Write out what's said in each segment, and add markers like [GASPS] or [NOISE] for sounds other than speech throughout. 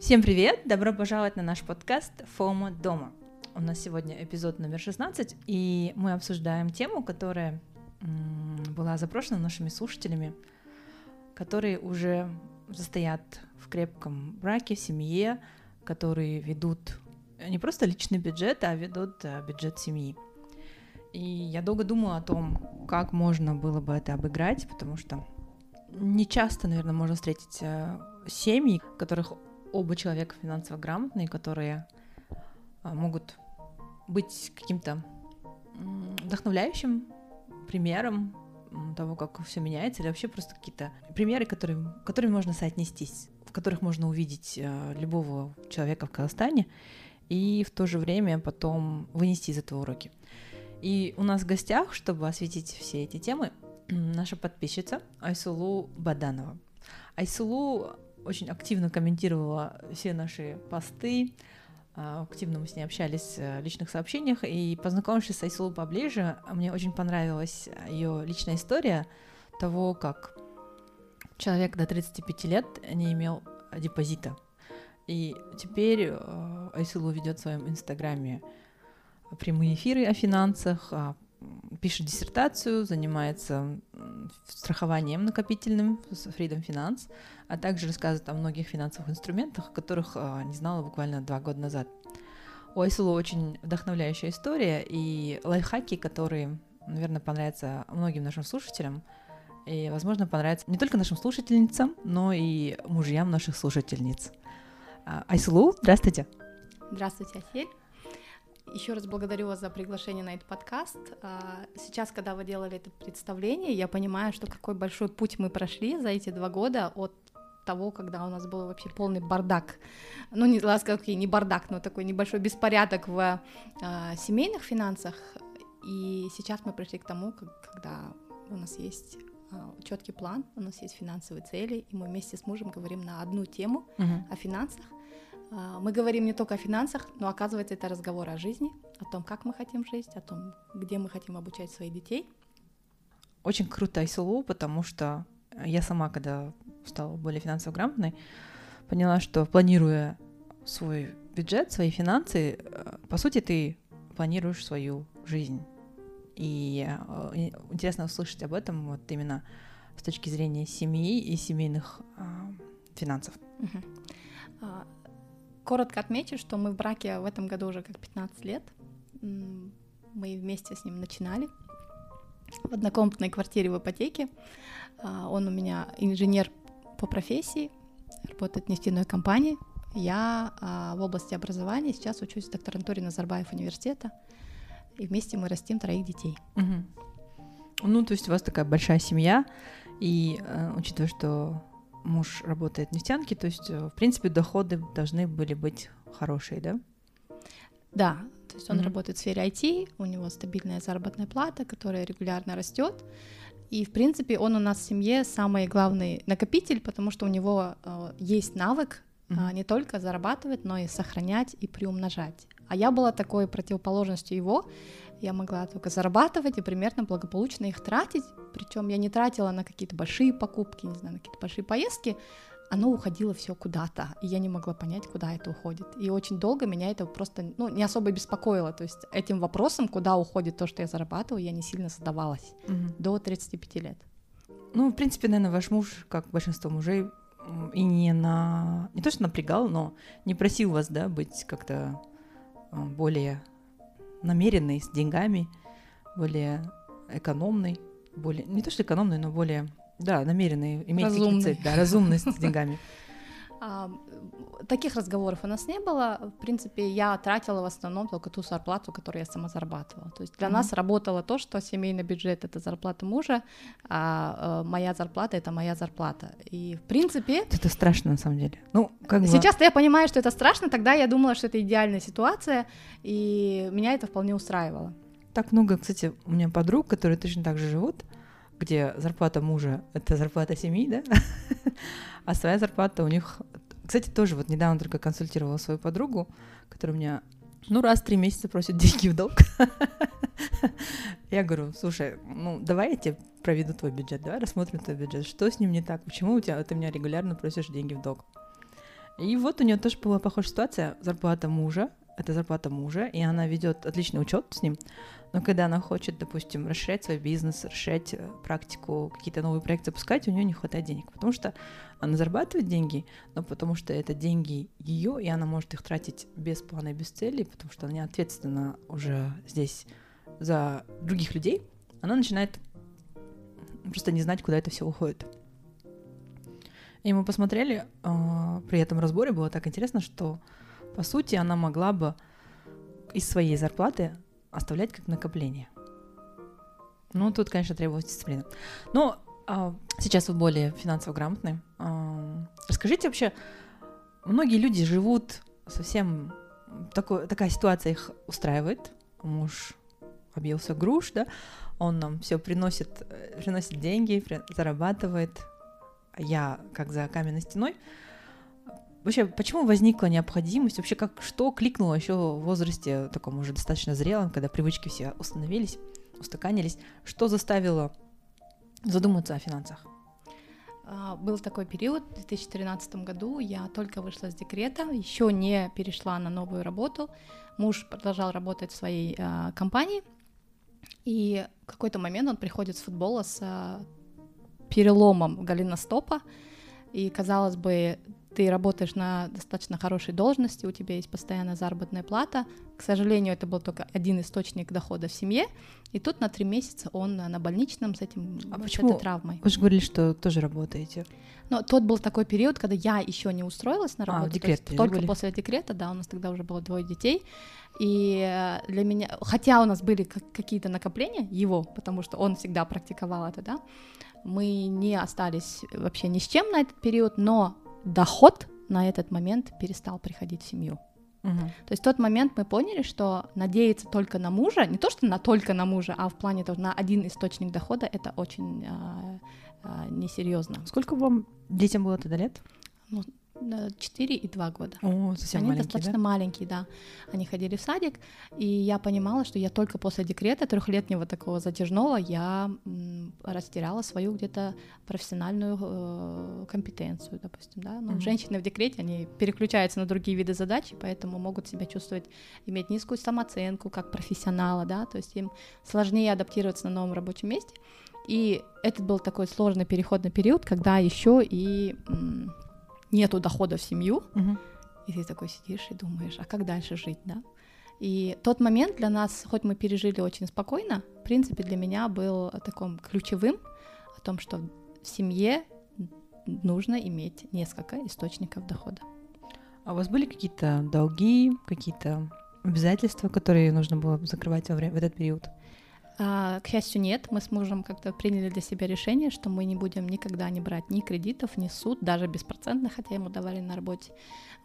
Всем привет! Добро пожаловать на наш подкаст «ФОМО дома». У нас сегодня эпизод номер 16, и мы обсуждаем тему, которая была запрошена нашими слушателями, которые уже состоят в крепком браке, в семье, которые ведут не просто личный бюджет, а ведут э, бюджет семьи. И я долго думала о том, как можно было бы это обыграть, потому что не часто, наверное, можно встретить э, семьи, которых оба человека финансово грамотные, которые а, могут быть каким-то вдохновляющим примером того, как все меняется, или вообще просто какие-то примеры, которые, которыми можно соотнестись, в которых можно увидеть э, любого человека в Казахстане и в то же время потом вынести из этого уроки. И у нас в гостях, чтобы осветить все эти темы, наша подписчица Айсулу Баданова. Айсулу очень активно комментировала все наши посты, а, активно мы с ней общались в личных сообщениях, и познакомившись с Айсулу поближе, мне очень понравилась ее личная история того, как человек до 35 лет не имел депозита. И теперь э, Айсулу ведет в своем инстаграме прямые эфиры о финансах, пишет диссертацию, занимается страхованием накопительным с Freedom Finance, а также рассказывает о многих финансовых инструментах, которых а, не знала буквально два года назад. У Айсулу очень вдохновляющая история и лайфхаки, которые, наверное, понравятся многим нашим слушателям, и, возможно, понравятся не только нашим слушательницам, но и мужьям наших слушательниц. А, Айсулу, здравствуйте. Здравствуйте, Асель. Еще раз благодарю вас за приглашение на этот подкаст. А, сейчас, когда вы делали это представление, я понимаю, что какой большой путь мы прошли за эти два года от того, когда у нас был вообще полный бардак. Ну, не сказать, не бардак, но такой небольшой беспорядок в а, семейных финансах. И сейчас мы пришли к тому, когда у нас есть а, четкий план, у нас есть финансовые цели, и мы вместе с мужем говорим на одну тему uh-huh. о финансах. А, мы говорим не только о финансах, но оказывается это разговор о жизни, о том, как мы хотим жить, о том, где мы хотим обучать своих детей. Очень круто ISLU, потому что я сама, когда стала более финансово грамотной, поняла, что планируя свой бюджет, свои финансы, э, по сути, ты планируешь свою жизнь. И э, интересно услышать об этом вот именно с точки зрения семьи и семейных а, финансов. Uh-huh. Коротко отмечу, что мы в браке в этом году уже как 15 лет. Мы вместе с ним начинали в однокомнатной квартире в ипотеке. А, он у меня инженер по профессии, работает в нефтяной компании. Я а, в области образования сейчас учусь в докторантуре Назарбаев университета. И вместе мы растим троих детей. Угу. Ну, то есть у вас такая большая семья, и э, учитывая, что муж работает в нефтянке, то есть, э, в принципе, доходы должны были быть хорошие, да? Да, то есть он mm-hmm. работает в сфере IT, у него стабильная заработная плата, которая регулярно растет. И, в принципе, он у нас в семье самый главный накопитель, потому что у него э, есть навык mm-hmm. не только зарабатывать, но и сохранять и приумножать. А я была такой противоположностью его я могла только зарабатывать и примерно благополучно их тратить, причем я не тратила на какие-то большие покупки, не знаю, на какие-то большие поездки, оно уходило все куда-то, и я не могла понять, куда это уходит. И очень долго меня это просто, ну, не особо беспокоило, то есть этим вопросом, куда уходит то, что я зарабатываю, я не сильно задавалась угу. до 35 лет. Ну, в принципе, наверное, ваш муж, как большинство мужей, и не на не то что напрягал, но не просил вас, да, быть как-то э, более намеренный, с деньгами, более экономный, более, не то что экономный, но более, да, намеренный, иметь какие-то цели, да, разумность с деньгами. [LAUGHS] А, таких разговоров у нас не было. В принципе, я тратила в основном только ту зарплату, которую я сама зарабатывала. То есть для mm-hmm. нас работало то, что семейный бюджет это зарплата мужа, а э, моя зарплата это моя зарплата. И в принципе. Это страшно на самом деле. Ну, как Сейчас-то я понимаю, что это страшно, тогда я думала, что это идеальная ситуация, и меня это вполне устраивало. Так много, кстати, у меня подруг, которые точно так же живут, где зарплата мужа — это зарплата семьи, да? а своя зарплата у них... Кстати, тоже вот недавно только консультировала свою подругу, которая у меня ну, раз в три месяца просит деньги в долг. [LAUGHS] Я говорю, слушай, ну, давай я тебе проведу твой бюджет, давай рассмотрим твой бюджет. Что с ним не так? Почему у тебя, ты меня регулярно просишь деньги в долг? И вот у нее тоже была похожая ситуация. Зарплата мужа, это зарплата мужа, и она ведет отличный учет с ним. Но когда она хочет, допустим, расширять свой бизнес, расширять э, практику, какие-то новые проекты запускать, у нее не хватает денег, потому что она зарабатывает деньги, но потому что это деньги ее, и она может их тратить без плана и без цели, потому что она ответственна уже здесь за других людей, она начинает просто не знать, куда это все уходит. И мы посмотрели, э, при этом разборе было так интересно, что по сути она могла бы из своей зарплаты оставлять как накопление. Ну, тут, конечно, требовалась дисциплина. Но а, сейчас вы более финансово грамотны. А, расскажите вообще, многие люди живут совсем... Такой, такая ситуация их устраивает. Муж объелся груш, да, он нам все приносит, э, приносит деньги, зарабатывает. Я как за каменной стеной. Вообще, почему возникла необходимость? Вообще, как что кликнуло еще в возрасте таком уже достаточно зрелом, когда привычки все установились, устаканились? Что заставило задуматься о финансах? А, был такой период в 2013 году, я только вышла с декрета, еще не перешла на новую работу. Муж продолжал работать в своей э, компании, и в какой-то момент он приходит с футбола с э, переломом голеностопа, и казалось бы, ты работаешь на достаточно хорошей должности, у тебя есть постоянная заработная плата. К сожалению, это был только один источник дохода в семье. И тут на три месяца он на больничном с, этим, а с почему? этой травмой. Вы же говорили, что тоже работаете. Но тот был такой период, когда я еще не устроилась на работу. А, декрет, только были? после декрета, да, у нас тогда уже было двое детей. И э, для меня, хотя у нас были какие-то накопления его, потому что он всегда практиковал это, да, мы не остались вообще ни с чем на этот период, но доход на этот момент перестал приходить в семью. Угу. То есть в тот момент мы поняли, что надеяться только на мужа, не то что на только на мужа, а в плане того, на один источник дохода, это очень а, а, несерьезно. Сколько вам детям было тогда лет? Ну, 4 и 2 года. О, совсем Они маленькие, достаточно да? маленькие, да. Они ходили в садик, и я понимала, что я только после декрета трехлетнего такого затяжного я растеряла свою где-то профессиональную э, компетенцию, допустим, да. Ну, Мгм. женщины в декрете, они переключаются на другие виды задач, поэтому могут себя чувствовать, иметь низкую самооценку как профессионала, да, то есть им сложнее адаптироваться на новом рабочем месте. И этот был такой сложный переходный период, когда еще и нету дохода в семью, Мгм. и ты такой сидишь и думаешь, а как дальше жить, да? И тот момент для нас, хоть мы пережили очень спокойно, в принципе, для меня был таким ключевым о том, что в семье нужно иметь несколько источников дохода. А у вас были какие-то долги, какие-то обязательства, которые нужно было закрывать во время в этот период? А, к счастью, нет. Мы с мужем как-то приняли для себя решение, что мы не будем никогда не брать ни кредитов, ни суд, даже беспроцентных, хотя ему давали на работе.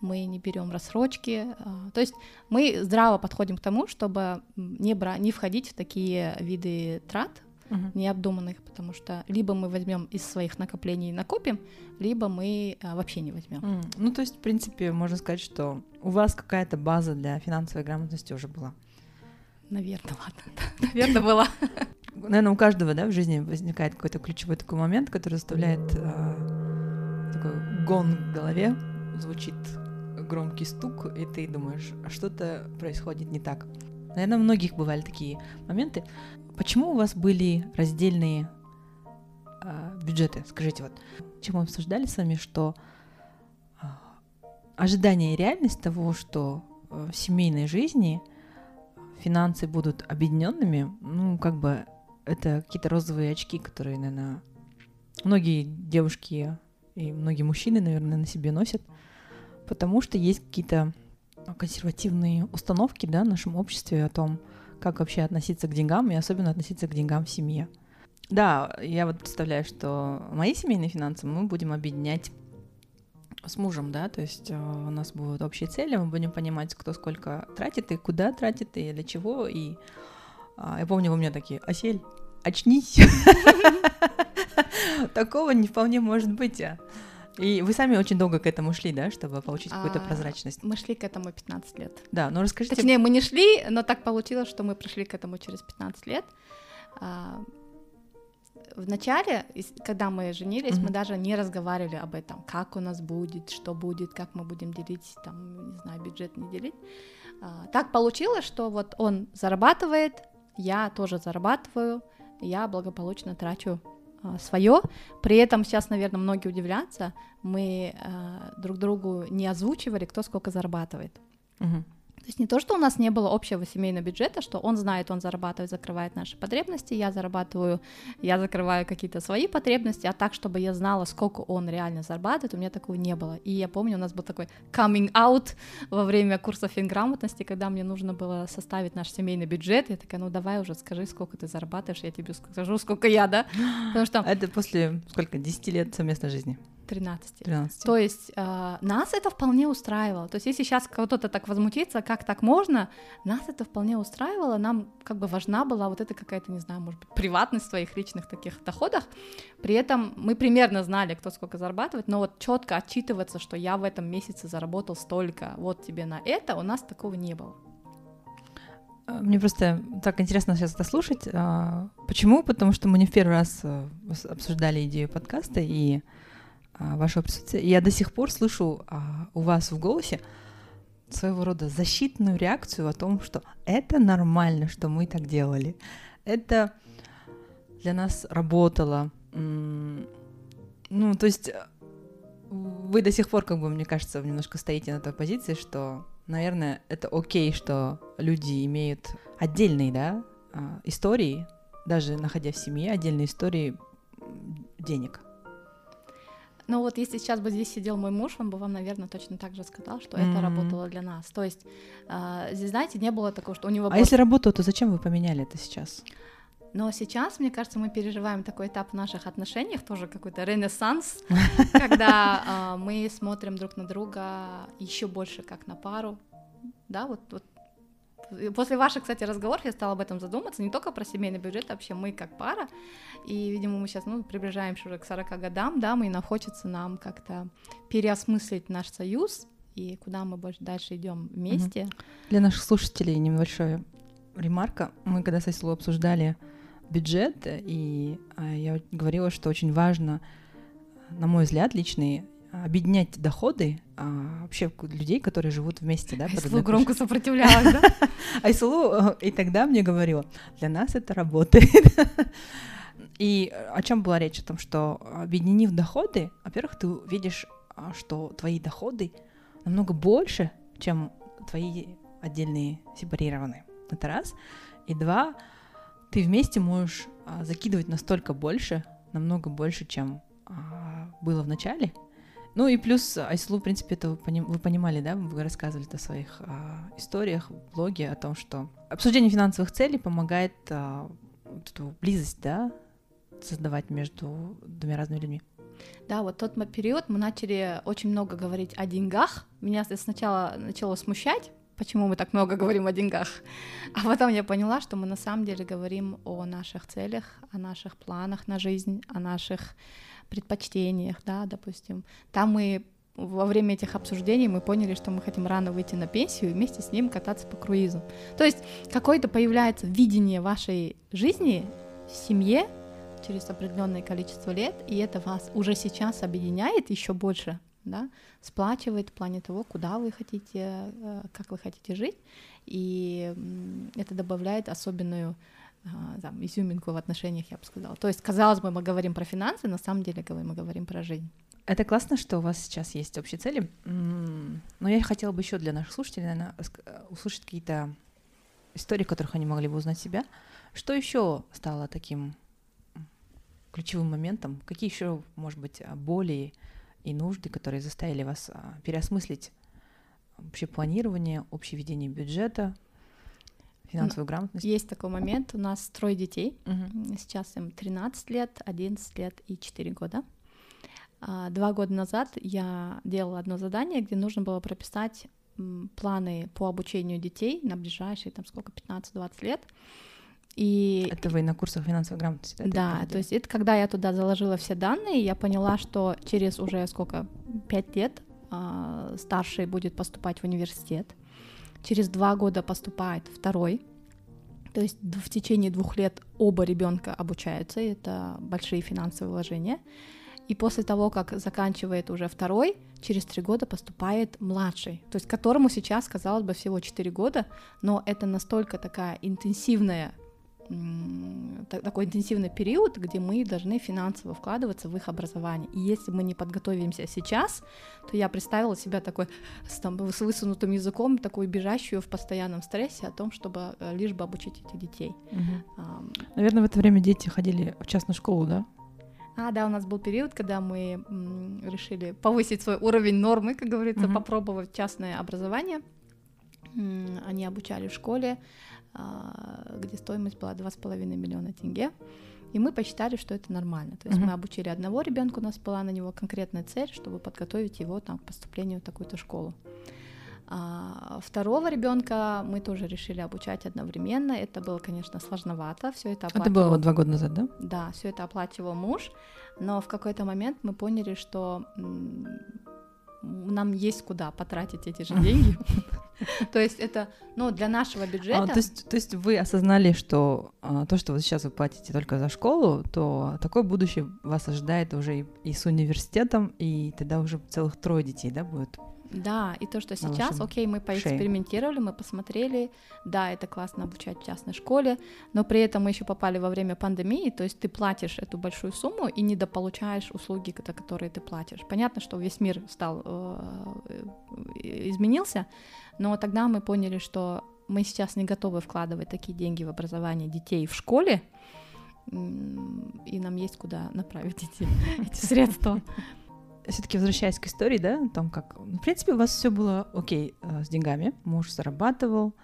Мы не берем рассрочки. а, То есть мы здраво подходим к тому, чтобы не, бра- не входить в такие виды трат Мгм. необдуманных, потому что либо мы возьмем из своих накоплений и накопим, либо мы а, вообще не возьмем. М, Ну, то есть, в принципе, можно сказать, что у вас какая-то база для финансовой грамотности уже была. Наверное, ладно. [LAUGHS] Наверное, была. Наверное, у каждого, да, в жизни возникает какой-то ключевой такой момент, который заставляет а, такой гон в голове, звучит громкий стук, и ты думаешь, а что-то происходит не так. Наверное, у многих бывали такие моменты. Почему у вас были раздельные а, бюджеты? Скажите вот, чем мы обсуждали с вами, что а, ожидание и реальность того, что э, в семейной жизни финансы будут объединенными, ну, как бы это какие-то розовые очки, которые, наверное, многие девушки и многие мужчины, наверное, на себе носят, потому что есть какие-то консервативные установки, да, в нашем обществе о том, как вообще относиться к деньгам и особенно относиться к деньгам в семье. Да, я вот представляю, что мои семейные финансы мы будем объединять с мужем, да, то есть э, у нас будут общие цели, мы будем понимать, кто сколько тратит и куда тратит и для чего. И а, я помню, у меня такие, Осель, очнись. [LAUGHS] Такого не вполне может быть. а». И вы сами очень долго к этому шли, да, чтобы получить какую-то А, прозрачность. Мы шли к этому 15 лет. Да, ну расскажите. Точнее, мы не шли, но так получилось, что мы пришли к этому через 15 лет. А, в начале, когда мы женились, Мгм. мы даже не разговаривали об этом, как у нас будет, что будет, как мы будем делить, там, не знаю, бюджет не делить. А, Так получилось, что вот он зарабатывает, я тоже зарабатываю, я благополучно трачу свое. При этом сейчас, наверное, многие удивляются, мы а, друг другу не озвучивали, кто сколько зарабатывает. Мгм. То есть не то, что у нас не было общего семейного бюджета, что он знает, он зарабатывает, закрывает наши потребности, я зарабатываю, я закрываю какие-то свои потребности, а так, чтобы я знала, сколько он реально зарабатывает, у меня такого не было. И я помню, у нас был такой coming out во время курса финграмотности, когда мне нужно было составить наш семейный бюджет, я такая, ну давай уже скажи, сколько ты зарабатываешь, я тебе скажу, сколько я, да? [GASPS] Потому что А Это после сколько? 10 лет совместной жизни? 13. 13. То есть э, нас это вполне устраивало. То есть если сейчас кто-то так возмутится, как так можно, нас это вполне устраивало. Нам как бы важна была вот эта какая-то, не знаю, может быть, приватность в своих личных таких доходах. При этом мы примерно знали, кто сколько зарабатывает, но вот четко отчитываться, что я в этом месяце заработал столько, вот тебе на это, у нас такого не было. А, Мне просто так интересно сейчас это слушать. А, Почему? Потому что мы не в первый раз ос- обсуждали идею подкаста и вашего присутствия. Я до сих пор слышу а, у вас в голосе своего рода защитную реакцию о том, что это нормально, что мы так делали. Это для нас работало. Ну, то есть э, вы до сих пор, как бы, мне кажется, немножко стоите на той позиции, что, наверное, это окей, что люди имеют отдельные, да, а, истории, даже находясь в семье, отдельные истории денег. Ну вот если сейчас бы здесь сидел мой муж, он бы вам, наверное, точно так же сказал, что Мгм. это работало для нас. То есть а, здесь, знаете, не было такого, что у него А был если работало, то зачем вы поменяли это сейчас? Но сейчас, мне кажется, мы переживаем такой этап в наших отношениях, тоже какой-то ренессанс, [LAUGHS] когда а, мы смотрим друг на друга еще больше как на пару. Да, вот, вот. И После ваших, кстати, разговоров я стала об этом задуматься, не только про семейный бюджет, а вообще мы как пара. И, видимо, мы сейчас ну, приближаемся уже к 40 годам, да, мы нам хочется нам как-то переосмыслить наш союз и куда мы больше дальше идем вместе. Для наших слушателей небольшая ремарка. Мы когда с Айслу обсуждали бюджет, и а, я говорила, что очень важно, на мой взгляд, личный, объединять доходы а, вообще людей, которые живут вместе, да, одной громко сопротивлялась, да? [LAUGHS] Айслу э, и тогда мне говорила, для нас это работает. [LAUGHS] И о чем была речь? О том, что объединив доходы, во-первых, ты видишь, а, что твои доходы намного больше, чем твои отдельные сепарированные. Это раз. И два, ты вместе можешь а, закидывать настолько больше, намного больше, чем а, было в начале. Ну и плюс Айслу, в принципе, это вы, пони- вы понимали, да, вы рассказывали в своих а, историях, в блоге о том, что обсуждение финансовых целей помогает а, вот эту близость, да, создавать между двумя разными людьми. Да, вот тот период мы начали очень много говорить о деньгах. Меня сначала начало смущать, почему мы так много говорим о деньгах. А потом я поняла, что мы на самом деле говорим о наших целях, о наших планах на жизнь, о наших предпочтениях, да, допустим. Там мы во время этих обсуждений мы поняли, что мы хотим рано выйти на пенсию и вместе с ним кататься по круизу. То есть какое-то появляется видение вашей жизни в семье через определенное количество лет, и это вас уже сейчас объединяет еще больше, да, сплачивает в плане того, куда вы хотите, э, как вы хотите жить, и это добавляет особенную там, изюминку в отношениях, я бы сказала. То есть, казалось бы, мы говорим про финансы, на самом деле мы говорим про жизнь. Это классно, что у вас сейчас есть общие цели. Но я хотела бы еще для наших слушателей, наверное, услышать какие-то истории, в которых они могли бы узнать себя. Что еще стало таким ключевым моментом? Какие еще, может быть, а, боли и нужды, которые заставили вас а, переосмыслить общее планирование, общее ведение бюджета, финансовую грамотность? Есть такой момент, у нас трое детей. М, Сейчас им 13 лет, 11 лет и 4 года. А, Два года назад я делала одно задание, где нужно было прописать планы по обучению детей на ближайшие, там сколько, 15-20 лет. И Это вы на курсах финансовой грамотности? да, да, проходили? то есть это когда я туда заложила все данные, я поняла, что через уже сколько, 5 лет а, старший будет поступать в университет, через два года поступает второй, То есть в течение двух лет оба ребенка обучаются, и это большие финансовые вложения. И после того, как заканчивает уже второй, через три года поступает младший, то есть которому сейчас, казалось бы, всего четыре года, но это настолько такая интенсивная такой интенсивный период, где мы должны финансово вкладываться в их образование. И если мы не подготовимся сейчас, то я представила себя такой с, там, с высунутым языком, такой бежащую в постоянном стрессе о том, чтобы э, лишь бы обучить этих детей. Угу. Наверное, в это время дети ходили в частную школу, да? А, да, у нас был период, когда мы м, решили повысить свой уровень нормы, как говорится, угу. попробовать частное образование. Они обучали в школе, а, где стоимость была 2,5 миллиона тенге. И мы посчитали, что это нормально. То есть uh-huh. мы обучили одного ребенка, у нас была на него конкретная цель, чтобы подготовить его там, к поступлению в такую-то школу. А второго ребенка мы тоже решили обучать одновременно. Это было, конечно, сложновато. Все это оплачивал... Это было два года назад, да? Да, все это оплачивал муж. Но в какой-то момент мы поняли, что нам есть куда потратить эти же [LAUGHS] деньги. [LAUGHS] То есть это, ну, для нашего бюджета. А, то, есть, то есть вы осознали, что а, то, что вот сейчас вы платите только за школу, то такое будущее вас ожидает уже и, и с университетом, и тогда уже целых трое детей, да, будет да, и то, что сейчас, окей, мы поэкспериментировали, мы посмотрели, да, это классно обучать в частной школе, но при этом мы еще попали во время пандемии, то есть ты платишь эту большую сумму и недополучаешь услуги, которые ты платишь. Понятно, что весь мир стал э, изменился, но тогда мы поняли, что мы сейчас не готовы вкладывать такие деньги в образование детей в школе, и нам есть куда направить эти, [LAUGHS] эти средства все-таки возвращаясь к истории, да, о том, как, в принципе, у вас все было окей э, с деньгами, муж зарабатывал,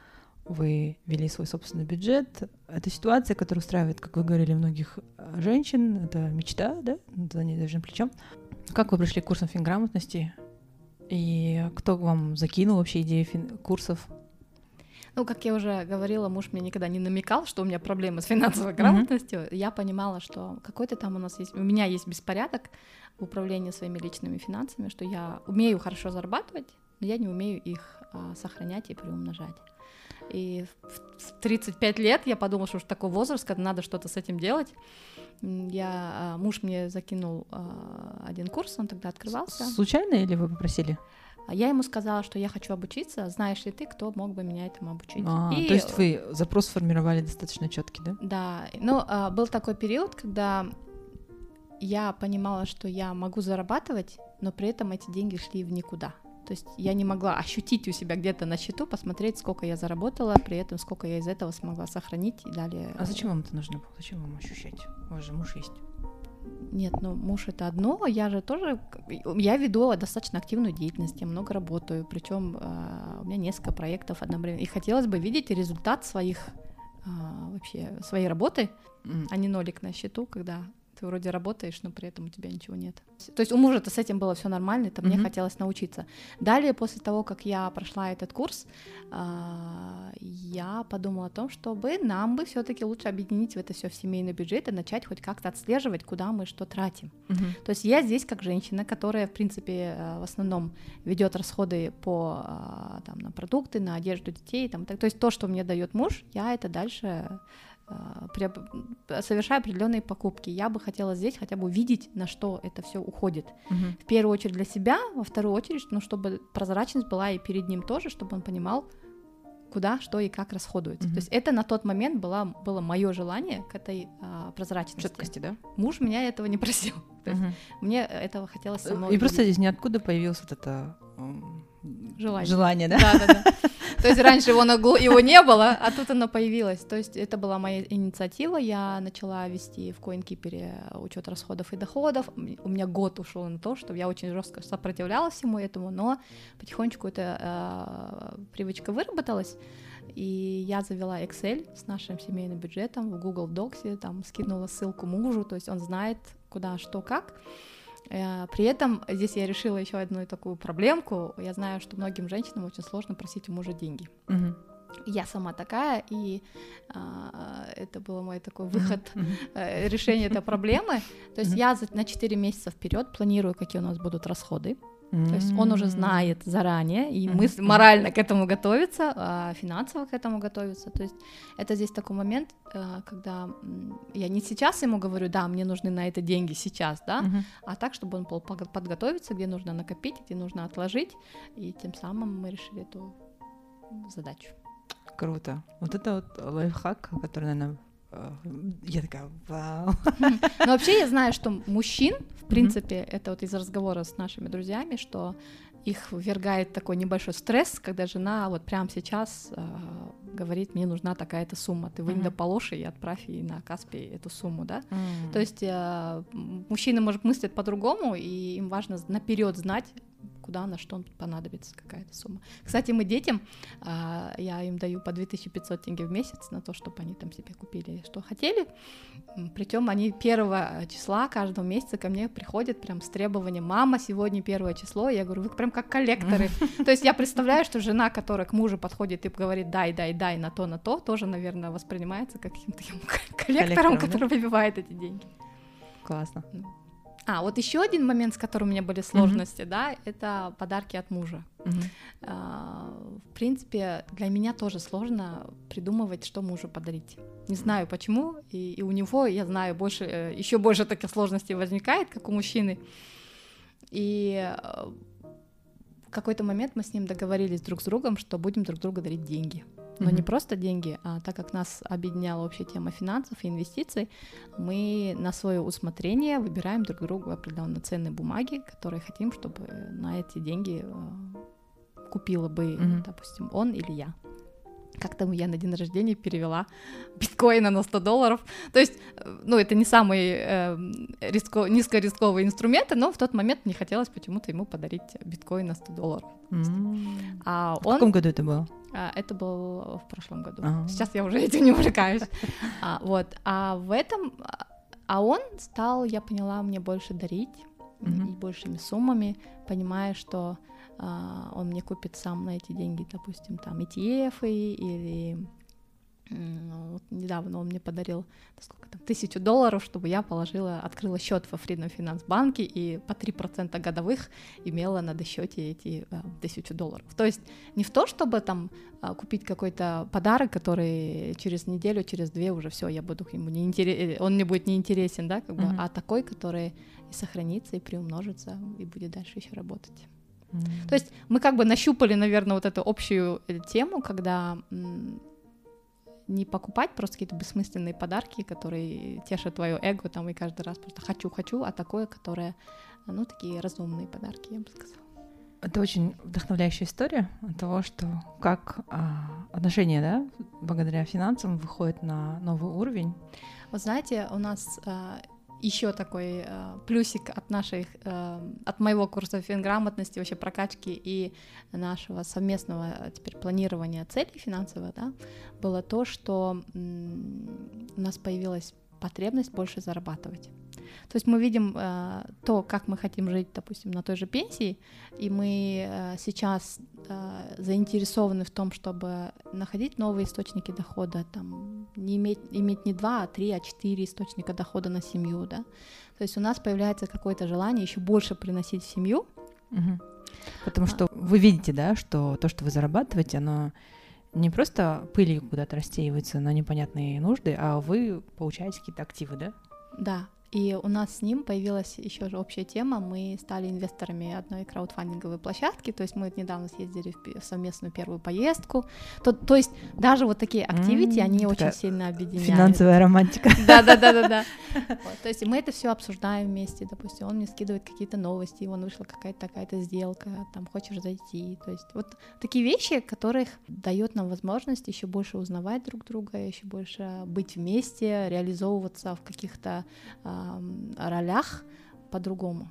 вы вели свой собственный бюджет. Это ситуация, которая устраивает, как вы говорили, многих э, женщин, это мечта, да, за ней даже плечом. Как вы пришли к курсам финграмотности? И кто вам закинул вообще идею фин- курсов? Ну, как я уже говорила, муж мне никогда не намекал, что у меня проблемы с финансовой грамотностью. Mm-hmm. Я понимала, что какой-то там у нас есть, у меня есть беспорядок, в управлении своими личными финансами, что я умею хорошо зарабатывать, но я не умею их а, сохранять и приумножать. И в 35 лет я подумала, что уж такой возраст, когда надо что-то с этим делать. Я, а, муж мне закинул а, один курс, он тогда открывался. Случайно или вы попросили? А я ему сказала, что я хочу обучиться, знаешь ли ты, кто мог бы меня этому обучить. А, и... То есть вы запрос формировали достаточно четкий, да? Да, ну был такой период, когда я понимала, что я могу зарабатывать, но при этом эти деньги шли в никуда. То есть я не могла ощутить у себя где-то на счету, посмотреть, сколько я заработала, при этом сколько я из этого смогла сохранить и далее. А зачем вам это нужно было? Зачем вам ощущать? У вас же муж есть. Нет, ну муж это одно, я же тоже, я веду достаточно активную деятельность, я много работаю, причем э, у меня несколько проектов одновременно, и хотелось бы видеть результат своих э, вообще своей работы, mm. а не нолик на счету, когда ты вроде работаешь, но при этом у тебя ничего нет. То есть у мужа-то с этим было все нормально, это mm-hmm. мне хотелось научиться. Далее, после того, как я прошла этот курс, а, я подумала о том, чтобы нам бы все-таки лучше объединить в это все в семейный бюджет и начать хоть как-то отслеживать, куда мы что тратим. Mm-hmm. То есть я здесь как женщина, которая, в принципе, э, в основном ведет расходы по а, там, на продукты, на одежду детей, там, то есть то, что мне дает муж, я это дальше Э, совершаю определенные покупки. Я бы хотела здесь хотя бы увидеть, на что это все уходит. Угу. В первую очередь для себя, во вторую очередь, ну, чтобы прозрачность была и перед ним тоже, чтобы он понимал, куда, что и как расходуется. Угу. То есть это на тот момент было, было мое желание к этой а, прозрачности. Четкости, да? Муж меня этого не просил. То есть угу. мне этого хотелось самой. И просто здесь ниоткуда появилось вот это желание. Желание, да? Да, да, да. [LAUGHS] То есть раньше его, его не было, а тут оно появилось. То есть это была моя инициатива. Я начала вести в CoinKeeper учет расходов и доходов. У меня год ушел на то, что я очень жестко сопротивлялась всему этому, но потихонечку эта э, привычка выработалась. И я завела Excel с нашим семейным бюджетом в Google Docs, там скинула ссылку мужу, то есть он знает, куда, что, как. Э, при этом здесь я решила еще одну такую проблемку. Я знаю, что многим женщинам очень сложно просить у мужа деньги. Угу. Я сама такая, и а, это был мой такой выход, mm-hmm. решение этой проблемы. То есть mm-hmm. я за, на 4 месяца вперед планирую, какие у нас будут расходы. То есть он уже знает заранее, и мы морально к этому готовятся, а финансово к этому готовятся. То есть это здесь такой момент, э, когда я не сейчас ему говорю, да, мне нужны на это деньги сейчас, да, uh-huh. а так, чтобы он был подготовиться, где нужно накопить, где нужно отложить, и тем самым мы решили эту задачу. Круто. Вот это вот лайфхак, который, наверное, я такая, вау. [LAUGHS] Но вообще я знаю, что мужчин, в принципе, mm-hmm. это вот из разговора с нашими друзьями, что их ввергает такой небольшой стресс, когда жена вот прямо сейчас э, говорит, мне нужна такая-то сумма, ты вынь mm-hmm. да положи и отправь ей на Каспи эту сумму, да. Mm-hmm. То есть э, мужчины, может, мыслят по-другому, и им важно наперед знать, куда, на что понадобится какая-то сумма. Кстати, мы детям, а, я им даю по 2500 тенге в месяц на то, чтобы они там себе купили, что хотели. Причем они первого числа каждого месяца ко мне приходят прям с требованием, мама, сегодня первое число, я говорю, вы прям как коллекторы. [LAUGHS] То есть я представляю, что жена, которая к мужу подходит и говорит, дай, дай, дай на то, на то, тоже, наверное, воспринимается как каким-то [LAUGHS] коллектором, который выбивает эти деньги. Классно. А, вот еще один момент, с которым у меня были сложности, mm-hmm. да, это подарки от мужа. Mm-hmm. А, в принципе, для меня тоже сложно придумывать, что мужу подарить. Не знаю почему, и, и у него, я знаю, больше, э, еще больше таких сложностей возникает, как у мужчины. И э, в какой-то момент мы с ним договорились друг с другом, что будем друг другу дарить деньги но mm-hmm. не просто деньги, а так как нас объединяла общая тема финансов и инвестиций, мы на свое усмотрение выбираем друг другу определенно ценные бумаги, которые хотим, чтобы на эти деньги э, купила бы, mm-hmm. допустим, он или я как-то я на день рождения перевела биткоина на 100 долларов. То есть, ну, это не самый э, риско, низкорисковый инструмент, но в тот момент мне хотелось почему-то ему подарить биткоин на 100 долларов. Mm-hmm. А он... В каком году это было? А, это было в прошлом году. Uh-huh. Сейчас я уже этим не увлекаюсь. а, вот. А в этом... А он стал, я поняла, мне больше дарить mm-hmm. и большими суммами, понимая, что а, он мне купит сам на эти деньги, допустим, там ETF или вот недавно он мне подарил сколько там, тысячу долларов, чтобы я положила, открыла счет во Freedom Finance банке и по 3% годовых имела на досчете эти а, тысячу долларов. То есть не в то, чтобы там а, купить какой-то подарок, который через неделю, через две уже все, я буду ему не интерес, он мне будет неинтересен, да, как бы, mm-hmm. а такой, который и сохранится, и приумножится, и будет дальше еще работать. Mm-hmm. То есть мы как бы нащупали, наверное, вот эту общую э, тему, когда не покупать просто какие-то бессмысленные подарки, которые тешат твое эго там и каждый раз просто хочу, хочу, а такое, которое, ну, такие разумные подарки, я бы сказала. Это очень вдохновляющая история того, что как а, отношения, да, благодаря финансам выходят на новый уровень. Вы знаете, у нас а, еще такой э, плюсик от наших, э, от моего курса финграмотности, вообще прокачки и нашего совместного э, теперь планирования целей финансовых, да, было то, что м- у нас появилась потребность больше зарабатывать. То есть мы видим э, то, как мы хотим жить, допустим, на той же пенсии, и мы э, сейчас э, заинтересованы в том, чтобы находить новые источники дохода, там, не иметь, иметь не два, а три, а четыре источника дохода на семью, да. То есть у нас появляется какое-то желание еще больше приносить в семью. Угу. Потому что а. вы видите, да, что то, что вы зарабатываете, оно не просто пылью куда-то рассеивается на непонятные нужды, а вы получаете какие-то активы, да? Да, и у нас с ним появилась еще же общая тема. Мы стали инвесторами одной краудфандинговой площадки, то есть мы недавно съездили в совместную первую поездку. То, то есть даже вот такие активити, mm, они очень сильно объединяют. Финансовая романтика. Да, да, да, да, да. То есть мы это все обсуждаем вместе. Допустим, он мне скидывает какие-то новости, вон вышла какая-то такая-то сделка, там хочешь зайти. То есть вот такие вещи, которых дает нам возможность еще больше узнавать друг друга, еще больше быть вместе, реализовываться в каких-то а, ролях по-другому.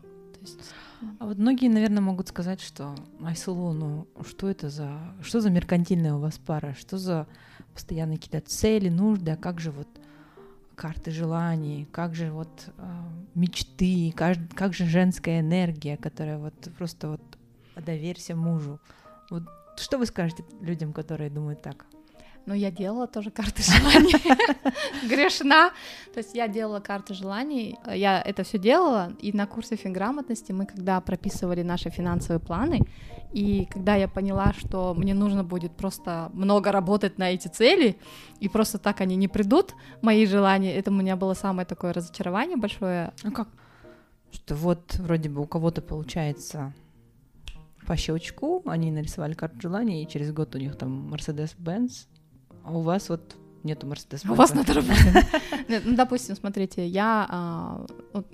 А вот многие, наверное, могут сказать, что Айсулу, ну что это за, что за меркантильная у вас пара, что за постоянные какие-то цели, нужды, а как же вот карты желаний, как же вот э, мечты, как, как же женская энергия, которая вот просто вот доверься мужу. Вот что вы скажете людям, которые думают так? Ну, я делала тоже карты желаний. [LAUGHS] Грешна. То есть я делала карты желаний, я это все делала, и на курсе финграмотности мы, когда прописывали наши финансовые планы, и когда я поняла, что мне нужно будет просто много работать на эти цели, и просто так они не придут, мои желания, это у меня было самое такое разочарование большое. Ну как? Что вот вроде бы у кого-то получается по щелчку, они нарисовали карту желаний, и через год у них там Mercedes-Benz, а у вас вот нету Mercedes-Benz. У вас надо [LAUGHS] работать. Ну, допустим, смотрите, я а,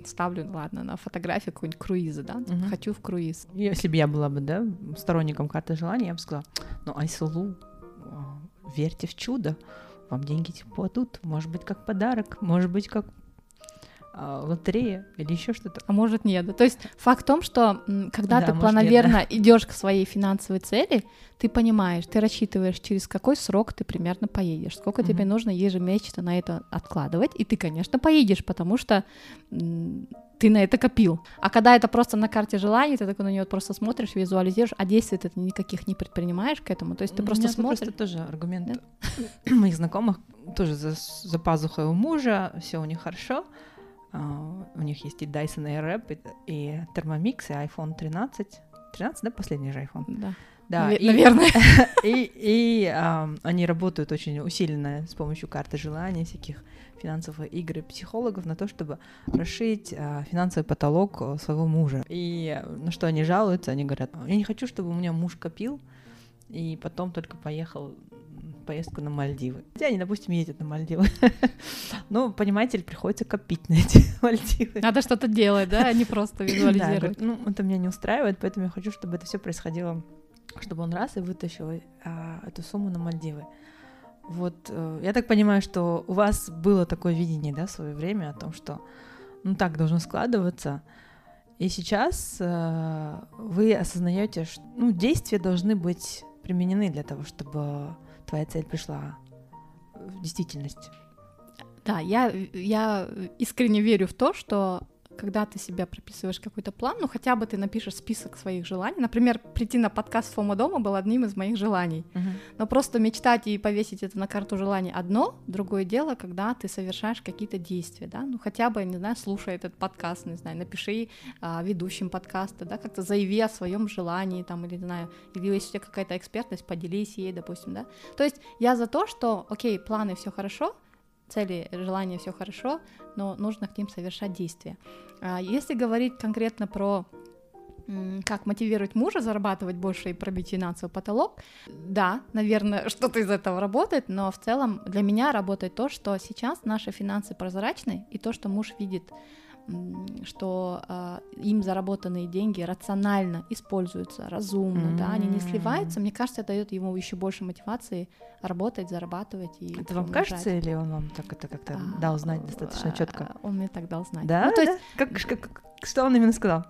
ставлю, ладно, на фотографию какой-нибудь круиза, да, хочу в круиз. Если бы я была бы, да, сторонником карты желаний, я бы сказала, ну, Айсулу, а, верьте в чудо, вам деньги типа тут, может быть, как подарок, может быть, как лотерея или еще что-то. А может нет. То есть факт в том, что когда да, ты планомерно да. идешь к своей финансовой цели, ты понимаешь, ты рассчитываешь, через какой срок ты примерно поедешь, сколько угу. тебе нужно ежемесячно на это откладывать, и ты, конечно, поедешь, потому что ты на это копил. А когда это просто на карте желаний, ты такой на нее просто смотришь, визуализируешь, а действий ты никаких не предпринимаешь к этому. То есть ты у просто смотришь. Это тоже аргумент да? [COUGHS] моих знакомых, тоже за, за пазухой у мужа, все у них хорошо, у них есть и Dyson Airwrap, и, и Thermomix, и iPhone 13. 13, да, последний же iPhone? Да. Да, и, наверное. [LAUGHS] И, и um, они работают очень усиленно с помощью карты желаний, всяких финансовых игр и психологов на то, чтобы расширить uh, финансовый потолок своего мужа. И на что они жалуются, они говорят, я не хочу, чтобы у меня муж копил, и потом только поехал поездку на Мальдивы. Хотя они, допустим, ездят на Мальдивы. [LAUGHS] Ну, понимаете, приходится копить на эти [LAUGHS] Мальдивы. Надо что-то делать, да, а не просто [LAUGHS] визуализировать. ну, это меня не устраивает, поэтому я хочу, чтобы это все происходило, чтобы он раз и вытащил а, эту сумму на Мальдивы. Вот, э, я так понимаю, что у вас было такое видение, да, в свое время о том, что, ну, так должно складываться, и сейчас э, вы осознаете, что ну, действия должны быть применены для того, чтобы твоя цель пришла в действительность. Да, я, я искренне верю в то, что когда ты себя прописываешь какой-то план, ну хотя бы ты напишешь список своих желаний. Например, прийти на подкаст Фома дома был одним из моих желаний. Uh-huh. Но просто мечтать и повесить это на карту желаний одно, другое дело, когда ты совершаешь какие-то действия, да, ну хотя бы, не знаю, слушай этот подкаст, не знаю, напиши а, ведущим подкаста, да, как-то заяви о своем желании, там, или, не знаю, или если у тебя какая-то экспертность, поделись ей, допустим, да. То есть я за то, что, окей, планы все хорошо, цели, желания, все хорошо, но нужно к ним совершать действия. А если говорить конкретно про как мотивировать мужа зарабатывать больше и пробить финансовый потолок. Да, наверное, [LAUGHS] что-то из этого работает, но в целом для меня работает то, что сейчас наши финансы прозрачны, и то, что муж видит что э, им заработанные деньги рационально используются, разумно, mm-hmm. да, они не сливаются. Мне кажется, это дает ему еще больше мотивации работать, зарабатывать и. Это вам кажется или он вам так это как-то а, дал знать достаточно четко? А, он мне так дал знать. Да. Ну, то есть, да? Как, как, что он именно сказал?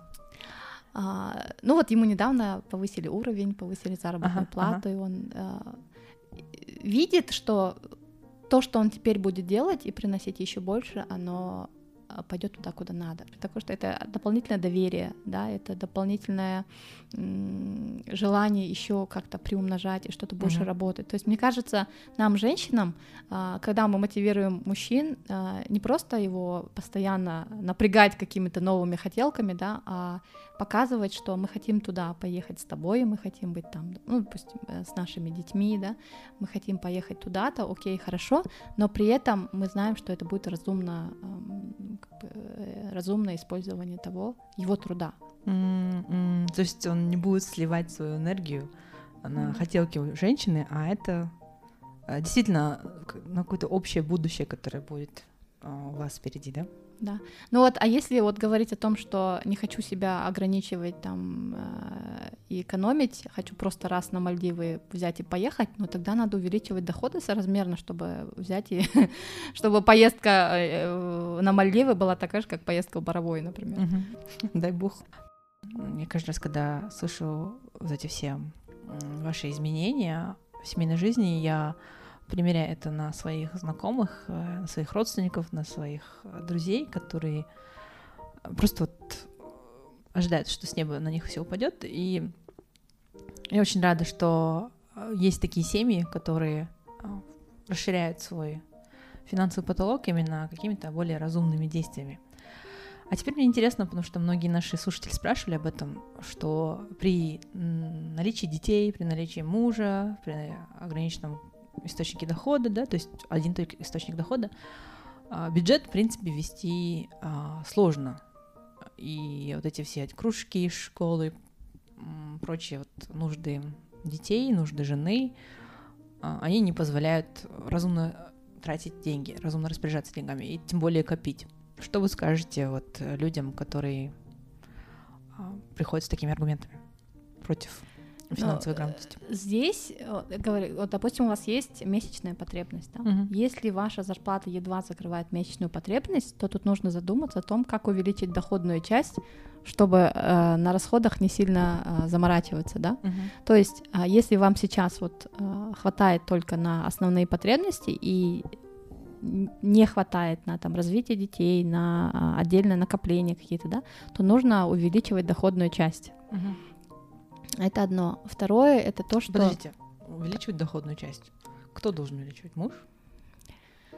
А, ну вот ему недавно повысили уровень, повысили заработную ага, плату, ага. и он а, видит, что то, что он теперь будет делать и приносить еще больше, оно пойдет туда, куда надо. Потому что это дополнительное доверие, да, это дополнительное желание еще как-то приумножать и что-то больше mm-hmm. работать. То есть мне кажется, нам, женщинам, а, когда мы мотивируем мужчин, а, не просто его постоянно напрягать какими-то новыми хотелками, да, а показывать, что мы хотим туда поехать с тобой, мы хотим быть там, ну, допустим, э, с нашими детьми, да, мы хотим поехать туда-то, окей, хорошо, но при этом мы знаем, что это будет разумно, как бы, э, разумное использование того, его труда. Mm-hmm. То есть он не будет сливать свою энергию на mm-hmm. хотелки женщины, а это э, действительно на какое-то общее будущее, которое будет у вас впереди, да? Да. Ну вот, а если вот говорить о том, что не хочу себя ограничивать там э, и экономить, хочу просто раз на Мальдивы взять и поехать, ну тогда надо увеличивать доходы соразмерно, чтобы взять и [LAUGHS] чтобы поездка э, на Мальдивы была такая же, как поездка в Боровой, например. [LAUGHS] Дай бог. Я каждый раз, когда слышу вот эти все ваши изменения в семейной жизни, я примеряя это на своих знакомых, э, на своих родственников, на своих э, друзей, которые просто вот ожидают, что с неба на них все упадет. И я очень рада, что э, есть такие семьи, которые расширяют свой финансовый потолок именно какими-то более разумными действиями. А теперь мне интересно, потому что многие наши слушатели спрашивали об этом, что при наличии детей, при наличии мужа, при ограниченном источнике дохода, да, то есть один только источник дохода, а, бюджет, в принципе, вести а, сложно. И вот эти все кружки, школы, прочие вот нужды детей, нужды жены, а, они не позволяют разумно тратить деньги, разумно распоряжаться деньгами и тем более копить. Что вы скажете вот людям, которые приходят с такими аргументами против финансовой Но, грамотности? Здесь, говорю, вот, допустим, у вас есть месячная потребность. Да? Угу. Если ваша зарплата едва закрывает месячную потребность, то тут нужно задуматься о том, как увеличить доходную часть, чтобы э, на расходах не сильно э, заморачиваться, да. Угу. То есть, э, если вам сейчас вот э, хватает только на основные потребности и не хватает на там развитие детей, на а, отдельное накопление какие-то, да, то нужно увеличивать доходную часть. Угу. Это одно. Второе это то, что... Подождите, увеличивать доходную часть. Кто должен увеличивать? Муж?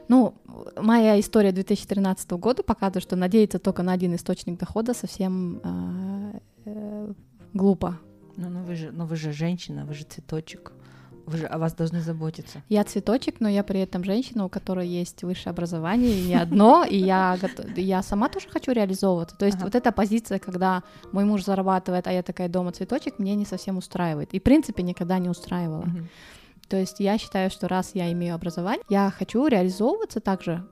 Ну, моя история 2013 года показывает, что надеяться только на один источник дохода совсем э, э, глупо. Ну, ну вы же, ну вы же женщина, вы же цветочек. Вы же о вас должны заботиться. Я цветочек, но я при этом женщина, у которой есть высшее образование, и не одно, и я, я сама тоже хочу реализовываться. То есть ага. вот эта позиция, когда мой муж зарабатывает, а я такая дома цветочек, мне не совсем устраивает. И в принципе никогда не устраивала. Угу. То есть я считаю, что раз я имею образование, я хочу реализовываться также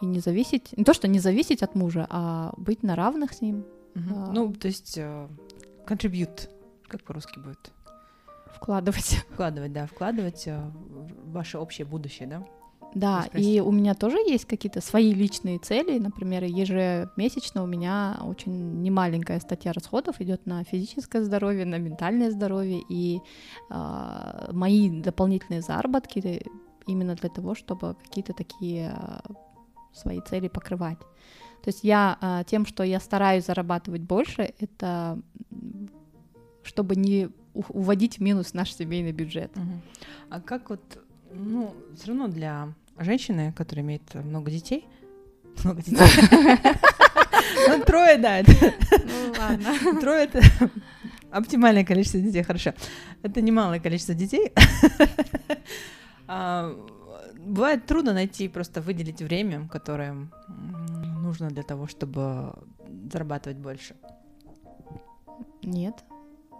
и не зависеть, не то что не зависеть от мужа, а быть на равных с ним. Угу. А... Ну, то есть uh, contribute, как по-русски будет? Вкладывать. [LAUGHS] Вкладывать, да, вкладывать э, в ваше общее будущее, да? Да, и у меня тоже есть какие-то свои личные цели. Например, ежемесячно у меня очень немаленькая статья расходов идет на физическое здоровье, на ментальное здоровье и э, мои дополнительные заработки именно для того, чтобы какие-то такие э, свои цели покрывать. То есть я э, тем, что я стараюсь зарабатывать больше, это чтобы не уводить в минус наш семейный бюджет. Угу. А как вот, ну, все равно для женщины, которая имеет много детей, [LAUGHS] много детей. [LAUGHS] Ну, трое, да. Ну, ладно. [LAUGHS] Трое — это оптимальное количество детей, хорошо. Это немалое количество детей. А, бывает трудно найти, просто выделить время, которое нужно для того, чтобы зарабатывать больше. Нет,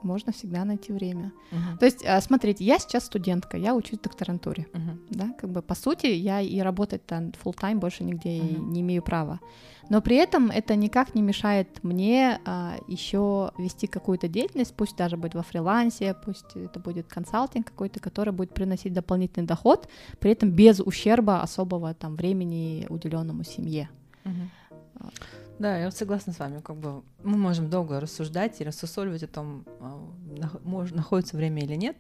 можно всегда найти время. Uh-huh. То есть, а, смотрите, я сейчас студентка, я учусь в докторантуре, uh-huh. да, как бы по сути я и работать там full time больше нигде uh-huh. не имею права, но при этом это никак не мешает мне а, еще вести какую-то деятельность, пусть даже будет во фрилансе, пусть это будет консалтинг какой-то, который будет приносить дополнительный доход, при этом без ущерба особого там времени уделенному семье. Uh-huh. Да, я согласна с вами. Как бы мы можем долго рассуждать и рассусоливать о том, а, находится время или нет.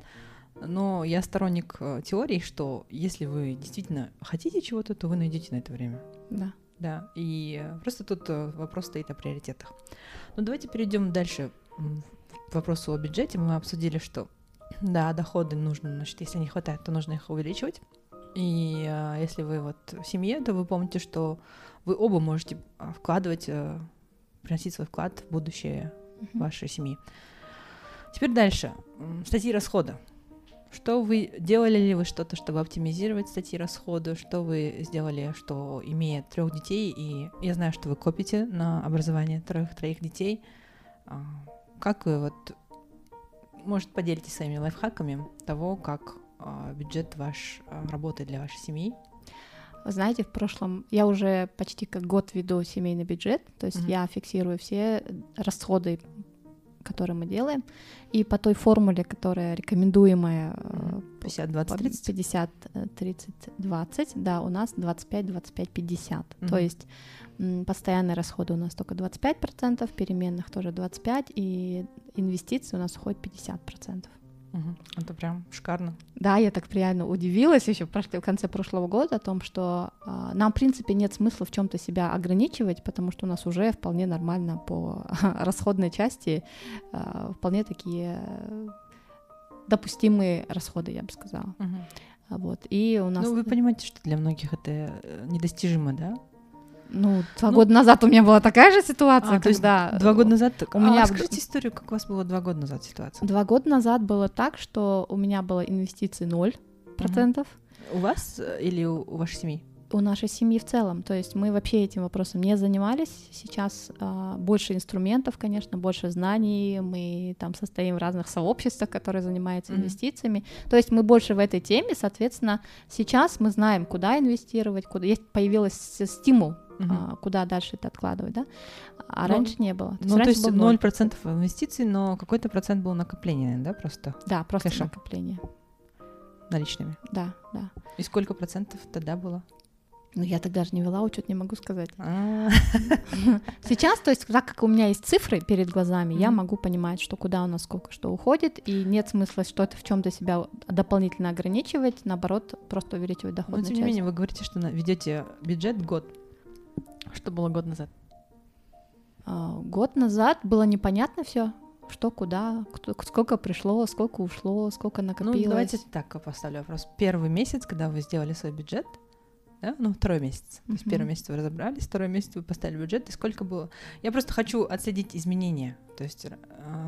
Но я сторонник э, теории, что если вы действительно хотите чего-то, то вы найдете на это время. Да. Да. И просто тут э, вопрос стоит о приоритетах. Ну давайте перейдем дальше к вопросу о бюджете. Мы обсудили, что да, доходы нужно, значит, если не хватает, то нужно их увеличивать. И э, если вы вот в семье, то вы помните, что вы оба можете а, вкладывать, э, приносить свой вклад в будущее mm-hmm. вашей семьи. Теперь дальше. Статьи расхода. Что вы делали ли вы что-то, чтобы оптимизировать статьи расхода? Что вы сделали, что имея трех детей, и я знаю, что вы копите на образование трех троих детей. А, как вы вот, может, поделитесь своими лайфхаками того, как бюджет ваш работает для вашей семьи? знаете, в прошлом я уже почти как год веду семейный бюджет, то есть mm-hmm. я фиксирую все расходы, которые мы делаем, и по той формуле, которая рекомендуемая 50-20-30, 50-30-20, да, у нас 25-25-50, mm-hmm. то есть постоянные расходы у нас только 25%, переменных тоже 25%, и инвестиции у нас уходит 50%. Угу. Это прям шикарно. Да, я так реально удивилась еще в, в конце прошлого года о том, что э, нам, в принципе, нет смысла в чем-то себя ограничивать, потому что у нас уже вполне нормально по [LAUGHS] расходной части э, вполне такие допустимые расходы, я бы сказала. Угу. Вот. И у нас... Ну, вы понимаете, что для многих это э, недостижимо, да? Ну, два Ну, года назад у меня была такая же ситуация, А, то есть когда... Два года назад? у меня А, в- расскажите историю, как у вас было два года назад ситуация. Два года назад было так, что у меня было инвестиций 0%. У вас э, или у, у вашей семьи? у нашей семьи в целом. То есть мы вообще этим вопросом не занимались. Сейчас а, больше инструментов, конечно, больше знаний. Мы там состоим в разных сообществах, которые занимаются Мгм. инвестициями. То есть мы больше в этой теме. Соответственно, сейчас мы знаем, куда инвестировать, куда есть появилась стимул, А, куда дальше это откладывать, да? А Ну, раньше не было. Ну, то есть был ноль. 0% инвестиций, но какой-то процент был накопление, да, просто Да, просто кэша. накопление. наличными. Да, да. И сколько процентов тогда было? Но я тогда же не вела учет, не могу сказать. А, [LAUGHS] Сейчас, то есть, так как у меня есть цифры перед глазами, я могу понимать, что куда у нас сколько что уходит, и нет смысла что-то в чем-то себя дополнительно ограничивать, наоборот, просто увеличивать Но доходную тем не менее, вы говорите, что ведете бюджет год. Что было год назад? А, Год назад было непонятно все, что куда, кто- сколько пришло, сколько ушло, сколько накопилось. Ну, давайте так поставлю вопрос. Первый месяц, когда вы сделали свой бюджет, да, ну, второй месяц. То есть первый месяц вы разобрались, второй месяц вы поставили бюджет, и сколько было? Я просто хочу отследить изменения. То есть э,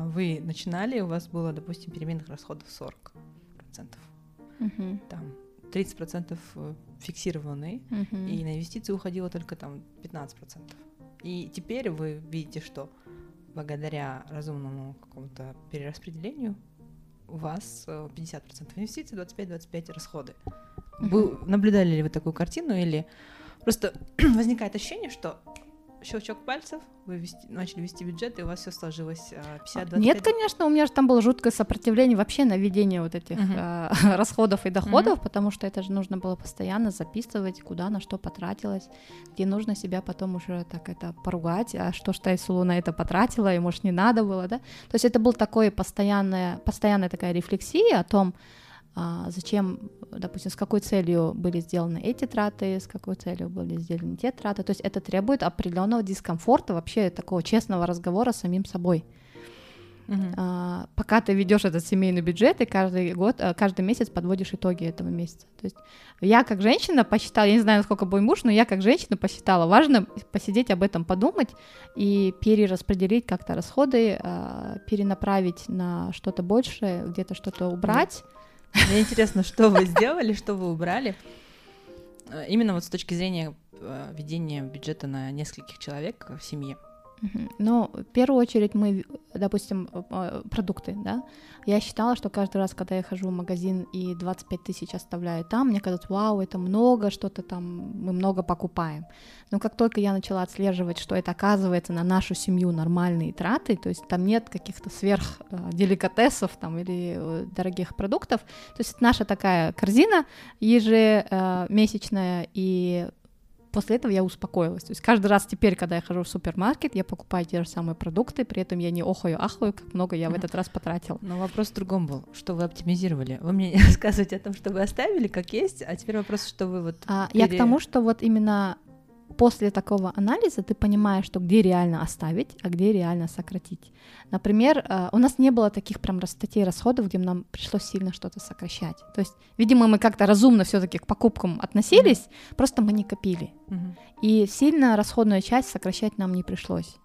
вы начинали, у вас было, допустим, переменных расходов 40%, Мгм, там 30% э, фиксированные, мгм. и на инвестиции уходило только там 15%. И теперь вы видите, что благодаря разумному какому-то перераспределению у вас э, 50% инвестиций, 25-25 расходы. Вы наблюдали ли вы такую картину или просто [CLEARS THROAT] возникает ощущение, что щелчок пальцев, вы вести- начали вести бюджет, и у вас все сложилось э, 50-25? Нет, конечно, у меня же там было жуткое сопротивление вообще на ведение вот этих а, [LAUGHS] расходов и доходов, потому что это же нужно было постоянно записывать, куда на что потратилось, где нужно себя потом уже так это поругать, а что ж ты, Айсулу, на это потратила, и может не надо было, да? То есть это был такой постоянная, постоянная такая рефлексия о том, а, зачем, допустим, с какой целью были сделаны эти траты, с какой целью были сделаны те траты. То есть это требует определенного дискомфорта, вообще такого честного разговора с самим собой. А, пока ты ведешь этот семейный бюджет и каждый год, а, каждый месяц подводишь итоги этого месяца. То есть я как женщина посчитала, я не знаю, насколько мой муж, но я как женщина посчитала, важно посидеть об этом, подумать и перераспределить как-то расходы, а, перенаправить на что-то большее, где-то что-то убрать. Мне интересно, что вы сделали, что вы убрали. Э, Именно вот с точки зрения э, ведения бюджета на нескольких человек в семье. Ну, в первую очередь мы, допустим, э, продукты, да. Я считала, что каждый раз, когда я хожу в магазин и 25 тысяч оставляю там, мне кажется, вау, это много, что-то там, мы много покупаем. Но как только я начала отслеживать, что это оказывается на нашу семью нормальные траты, то есть там нет каких-то сверх э, деликатесов там или э, дорогих продуктов, то есть это наша такая корзина ежемесячная, и после этого я успокоилась. То есть каждый раз теперь, когда я хожу в супермаркет, я покупаю те же самые продукты, при этом я не охаю, ахаю, как много я в этот раз потратила. Но вопрос в другом был. Что вы оптимизировали? Вы мне [LAUGHS] рассказываете о том, что вы оставили как есть, а теперь вопрос, что вы вот... А, Я к пере- тому, что вот именно после такого анализа ты понимаешь, что где реально оставить, а где реально сократить. Например, э, у нас не было таких прям статей расходов, где нам пришлось сильно что-то сокращать. То есть, видимо, мы как-то разумно все-таки к покупкам относились, просто мы не копили. Мгм. И сильно расходную часть сокращать нам не пришлось.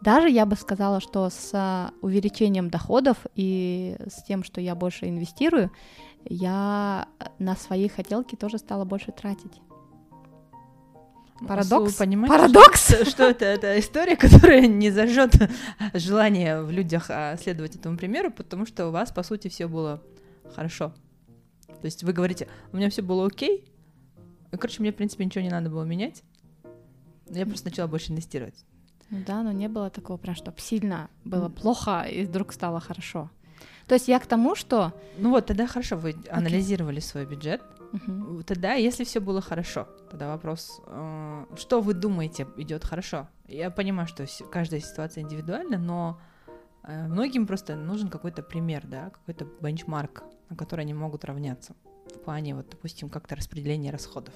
Даже я бы сказала, что с а, увеличением доходов и с тем, что я больше инвестирую, я на свои хотелки тоже стала больше тратить. Парадокс? понимаете, Парадокс? Что, что это, это история, которая не зажжет [LAUGHS] желание в людях а, следовать этому примеру, потому что у вас, по сути, все было хорошо. То есть вы говорите, у меня все было окей, и, короче, мне, в принципе, ничего не надо было менять. Я просто начала больше инвестировать. Ну да, но не было такого прям, чтобы сильно было плохо и вдруг стало хорошо. То есть я к тому, что... Ну вот, тогда хорошо, вы анализировали свой бюджет. Мгм. Тогда, если все было хорошо, тогда вопрос, э, что вы думаете идет хорошо? Я понимаю, что каждая ситуация индивидуальна, но э, многим просто нужен какой-то пример, да, какой-то бенчмарк, на который они могут равняться. В плане, вот, допустим, как-то распределения расходов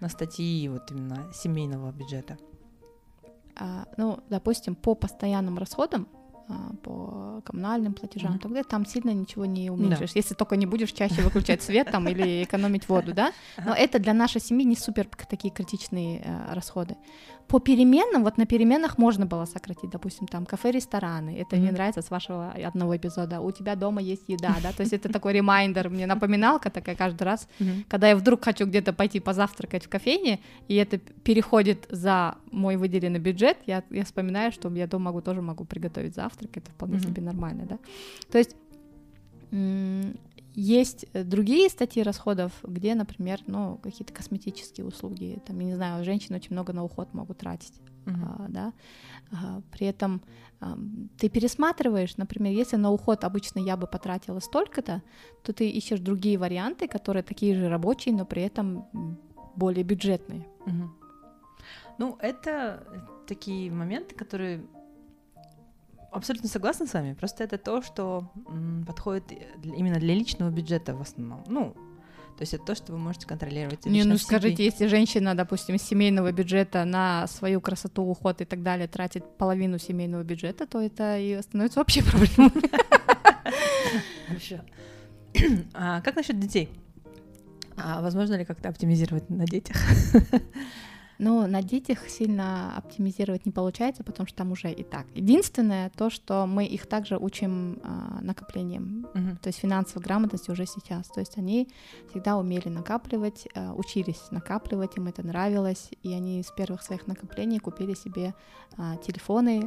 на статьи вот именно семейного бюджета. А, ну, допустим, по постоянным расходам по коммунальным платежам, mm-hmm. тогда там сильно ничего не уменьшишь, да. если только не будешь чаще выключать свет там или экономить воду, да. [LAUGHS] Но это для нашей семьи не супер такие критичные э, расходы. По переменам, вот на переменах можно было сократить, допустим, там кафе, рестораны. Это mm-hmm. мне нравится с вашего одного эпизода. У тебя дома есть еда, да, то есть это такой ремайдер, мне напоминалка такая каждый раз, mm-hmm. когда я вдруг хочу где-то пойти позавтракать в кофейне, и это переходит за мой выделенный бюджет, я, я вспоминаю, что я дома могу тоже могу приготовить завтрак, это вполне mm-hmm. себе нормально, да. То есть есть э, другие статьи расходов, где, например, ну, какие-то косметические услуги, там, я не знаю, женщины очень много на уход могут тратить, uh-huh. а, да, а, при этом а, ты пересматриваешь, например, если на уход обычно я бы потратила столько-то, то ты ищешь другие варианты, которые такие же рабочие, но при этом более бюджетные. Uh-huh. Ну, это такие моменты, которые абсолютно согласна с вами. Просто это то, что подходит именно для личного бюджета в основном. Ну, то есть это то, что вы можете контролировать. Не, ну скажите, если женщина, допустим, из семейного бюджета на свою красоту, уход и так далее тратит половину семейного бюджета, то это и становится вообще проблемой. Хорошо. [COUGHS] А как насчет детей? А возможно ли как-то оптимизировать на детях? [LAUGHS] Но на детях сильно оптимизировать не получается, потому что там уже и так. Единственное то, что мы их также учим а, накоплением, uh-huh. то есть финансовой грамотности уже сейчас. То есть они всегда умели накапливать, а, учились накапливать, им это нравилось, и они с первых своих накоплений купили себе а, телефоны,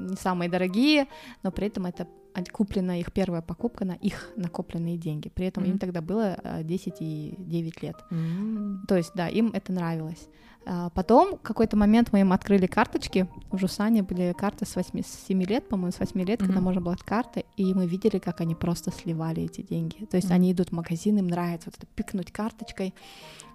не самые дорогие, но при этом это куплена их первая покупка на их накопленные деньги. При этом mm-hmm. им тогда было 10 и 9 лет. Mm-hmm. То есть, да, им это нравилось. А потом в какой-то момент мы им открыли карточки. У Жусани были карты с 8, с 7 лет, по-моему, с 8 лет, mm-hmm. когда можно было карты, и мы видели, как они просто сливали эти деньги. То есть mm-hmm. они идут в магазин, им нравится вот это пикнуть карточкой,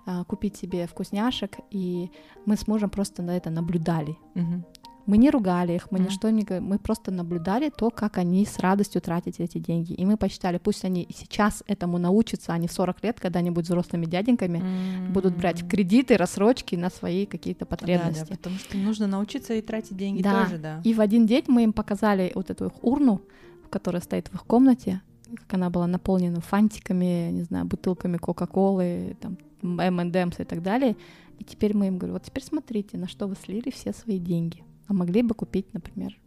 а, купить себе вкусняшек, и мы с мужем просто на это наблюдали. Mm-hmm. Мы не ругали их, мы mm. ничто не мы просто наблюдали то, как они с радостью тратят эти деньги. И мы посчитали, пусть они сейчас этому научатся, они в 40 лет, когда они будут взрослыми дяденьками, mm. будут брать кредиты, рассрочки на свои какие-то потребности. Да, да, потому что нужно научиться и тратить деньги да. тоже, да. И в один день мы им показали вот эту их урну, которая стоит в их комнате, как она была наполнена фантиками, не знаю, бутылками Кока-Колы, там, M&M's и так далее. И теперь мы им говорим, вот теперь смотрите, на что вы слили все свои деньги а могли бы купить, например,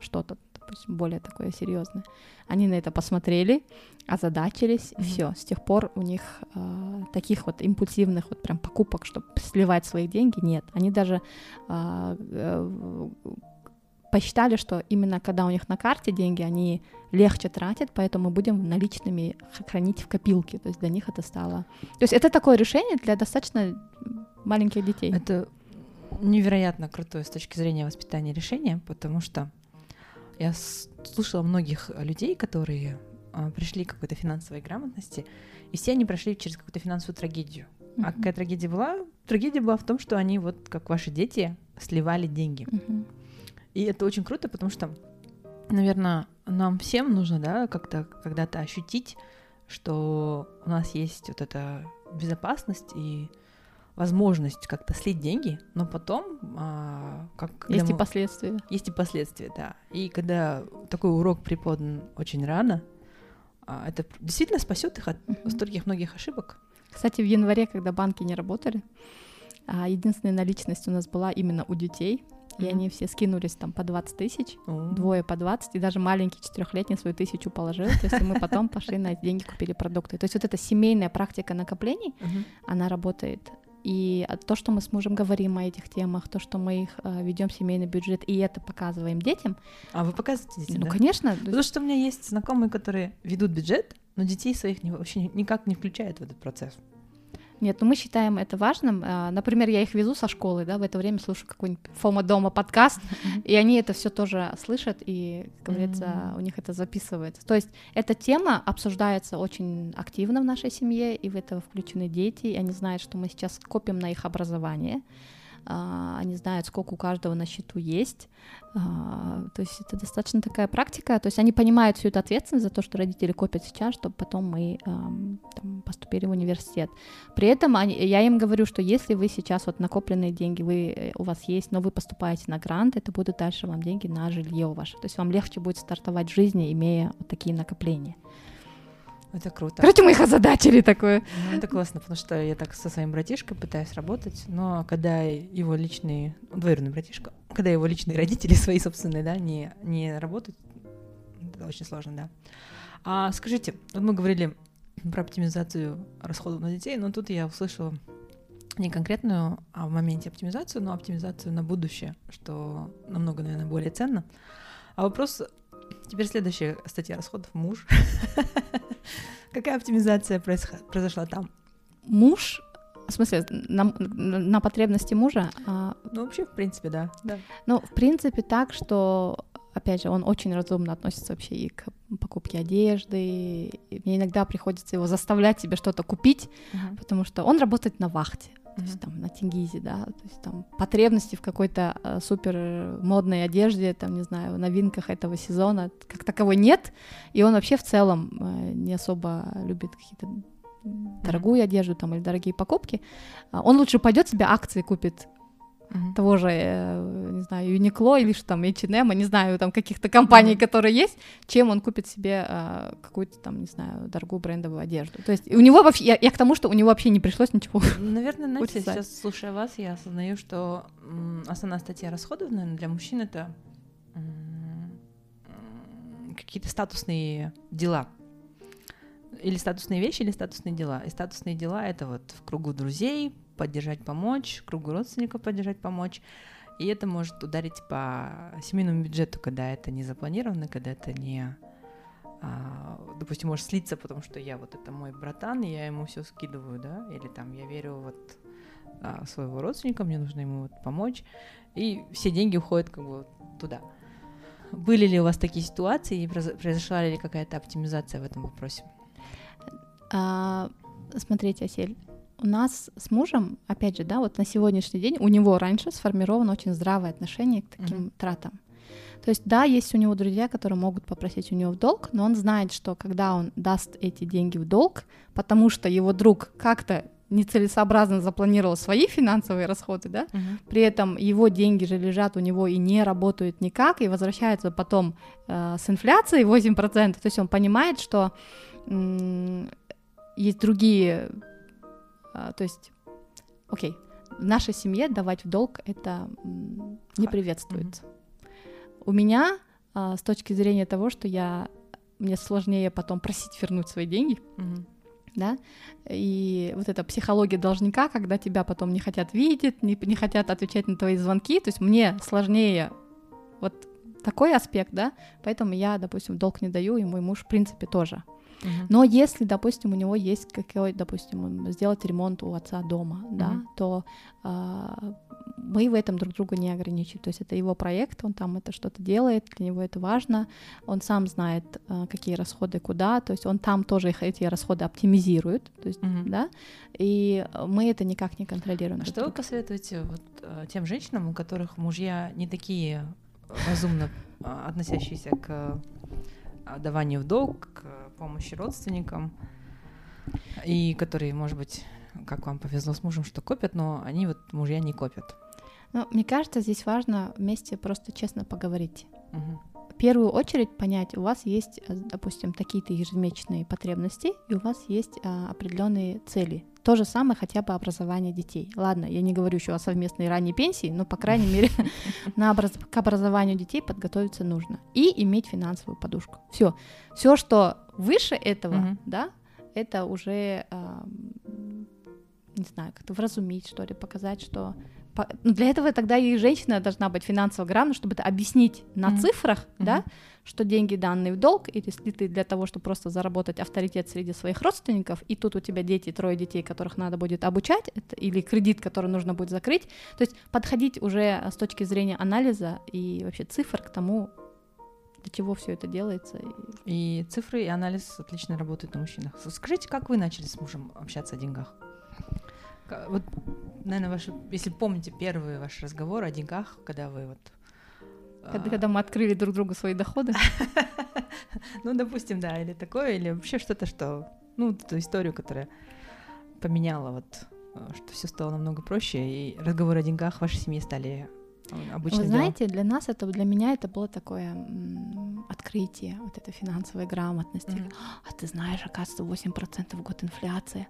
что-то, допустим, более такое серьезное. Они на это посмотрели, озадачились, mm-hmm. все. С тех пор у них э, таких вот импульсивных вот прям покупок, чтобы сливать свои деньги, нет. Они даже э, э, посчитали, что именно когда у них на карте деньги, они легче тратят, поэтому будем наличными хранить в копилке. То есть для них это стало... То есть это такое решение для достаточно маленьких детей. Это невероятно крутое с точки зрения воспитания решение, потому что я слушала многих людей, которые а, пришли к какой-то финансовой грамотности, и все они прошли через какую-то финансовую трагедию. Mm-hmm. А какая трагедия была? Трагедия была в том, что они вот как ваши дети сливали деньги. Mm-hmm. И это очень круто, потому что, наверное, нам всем нужно, да, как-то когда-то ощутить, что у нас есть вот эта безопасность и возможность как-то слить деньги, но потом а, как есть мы... и последствия. Есть и последствия, да. И когда такой урок преподан очень рано, а, это действительно спасет их от mm-hmm. стольких многих ошибок. Кстати, в январе, когда банки не работали, а, единственная наличность у нас была именно у детей. И mm-hmm. они все скинулись там по 20 тысяч, mm-hmm. двое по 20, и даже маленький четырехлетний свою тысячу положил. То есть мы потом пошли на эти деньги, купили продукты. То есть вот эта семейная практика накоплений, mm-hmm. она работает и то, что мы с мужем говорим о этих темах, то, что мы их э, ведем семейный бюджет, и это показываем детям. А вы показываете детям? Ну, да? конечно. Потому что у меня есть знакомые, которые ведут бюджет, но детей своих не, вообще никак не включают в этот процесс. Нет, ну мы считаем это важным. А, например, я их везу со школы, да, в это время слушаю какой-нибудь Фома дома подкаст, и они это все тоже слышат, и, как говорится, у них это записывается. То есть эта тема обсуждается очень активно в нашей семье, и в это включены дети, и они знают, что мы сейчас копим на их образование. А, они знают, сколько у каждого на счету есть. А, то есть это достаточно такая практика. То есть они понимают всю эту ответственность за то, что родители копят сейчас, чтобы потом мы там, поступили в университет. При этом они, я им говорю, что если вы сейчас вот накопленные деньги вы, э, у вас есть, но вы поступаете на грант, это будут дальше вам деньги на жилье ваше. То есть вам легче будет стартовать в жизни, имея вот такие накопления. Это круто. Короче, мы их озадачили такое. Ну, это классно, потому что я так со своим братишкой пытаюсь работать, но когда его личные, двоюродный братишка, когда его личные родители [LAUGHS] свои собственные, да, не, не работают, это очень сложно, да. А скажите, вот мы говорили про оптимизацию расходов на детей, но тут я услышала не конкретную а в моменте оптимизацию, но оптимизацию на будущее, что намного, наверное, более ценно. А вопрос Теперь следующая статья расходов муж. [LAUGHS] Какая оптимизация произошла там? Муж в смысле, на, на потребности мужа? А... Ну, вообще, в принципе, да. да. Ну, в принципе, так, что, опять же, он очень разумно относится вообще и к покупке одежды. И мне иногда приходится его заставлять себе что-то купить, uh-huh. потому что он работает на вахте то есть там на Тингизе, да, то есть там потребности в какой-то э, супер модной одежде, там, не знаю, новинках этого сезона как таковой нет, и он вообще в целом э, не особо любит какие-то дорогую одежду там или дорогие покупки, а он лучше пойдет себе акции купит mm-hmm. того же, э, не знаю, Uniqlo или что там, H&M, не знаю, там каких-то компаний, mm-hmm. которые есть, чем он купит себе э, какую-то там, не знаю, дорогую брендовую одежду. То есть у него вообще, я, я к тому, что у него вообще не пришлось ничего Наверное, знаете, [LAUGHS] сейчас, слушая вас, я осознаю, что основная статья расходов, наверное, для мужчин это какие-то статусные дела. Или статусные вещи, или статусные дела. И статусные дела — это вот в кругу друзей, поддержать, помочь, кругу родственников поддержать, помочь. И это может ударить по семейному бюджету, когда это не запланировано, когда это не, а, допустим, может слиться, потому что я вот это мой братан, и я ему все скидываю, да, или там я верю вот а, своего родственника, мне нужно ему вот помочь, и все деньги уходят как бы туда. Были ли у вас такие ситуации, и произошла ли какая-то оптимизация в этом вопросе? А, смотрите, Асель, у нас с мужем, опять же, да, вот на сегодняшний день у него раньше сформировано очень здравое отношение к таким mm-hmm. тратам. То есть, да, есть у него друзья, которые могут попросить у него в долг, но он знает, что когда он даст эти деньги в долг, потому что его друг как-то нецелесообразно запланировал свои финансовые расходы, да, uh-huh. при этом его деньги же лежат у него и не работают никак, и возвращаются потом э, с инфляцией 8%, то есть он понимает, что м- есть другие то есть, окей, в нашей семье давать в долг это не приветствуется. Mm-hmm. У меня а, с точки зрения того, что я мне сложнее потом просить вернуть свои деньги, mm-hmm. да, и вот эта психология должника, когда тебя потом не хотят видеть, не, не хотят отвечать на твои звонки, то есть мне сложнее вот такой аспект, да, поэтому я, допустим, долг не даю, и мой муж, в принципе, тоже. Но если, допустим, у него есть какой, допустим, сделать ремонт у отца дома, uh-huh. да, то э, мы в этом друг друга не ограничиваем. То есть это его проект, он там это что-то делает, для него это важно, он сам знает, э, какие расходы куда, то есть он там тоже их, эти расходы оптимизирует, то есть, uh-huh. да, и мы это никак не контролируем. А что вы посоветуете вот, э, тем женщинам, у которых мужья не такие разумно относящиеся к даванию в долг, к помощи родственникам, и которые, может быть, как вам повезло с мужем, что копят, но они вот мужья не копят. Ну, мне кажется, здесь важно вместе просто честно поговорить. Угу. В первую очередь понять, у вас есть, э, допустим, такие-то ежемесячные потребности, и у вас есть а, определенные цели. То же самое хотя бы образование детей. Ладно, я не говорю еще о совместной ранней пенсии, но, по крайней [LAUGHS] мере, на образ... к образованию детей подготовиться нужно. И иметь финансовую подушку. Все. Все, что выше этого, mm-hmm. да, это уже, э, не знаю, как-то вразумить, что ли, показать, что ну, для этого тогда и женщина должна быть финансово грамотна, чтобы это объяснить на mm-hmm. цифрах, mm-hmm. да, что деньги данные в долг, или если ты для того, чтобы просто заработать авторитет среди своих родственников, и тут у тебя дети, трое детей, которых надо будет обучать, это, или кредит, который нужно будет закрыть, то есть подходить уже с точки зрения анализа и вообще цифр к тому, для чего все это делается. И цифры и анализ отлично работают на мужчинах. Скажите, как вы начали с мужем общаться о деньгах? Вот наверное, ваши, если помните первый ваш разговор о деньгах, когда вы вот... Когда, а... когда мы открыли друг другу свои доходы. [LAUGHS] ну, допустим, да, или такое, или вообще что-то, что... Ну, эту историю, которая поменяла вот, э, что все стало намного проще, и разговоры о деньгах в вашей семье стали обычно. Вы знаете, для нас это, для меня это было такое открытие, вот этой финансовой грамотности. А ты знаешь, оказывается, 8% в год инфляция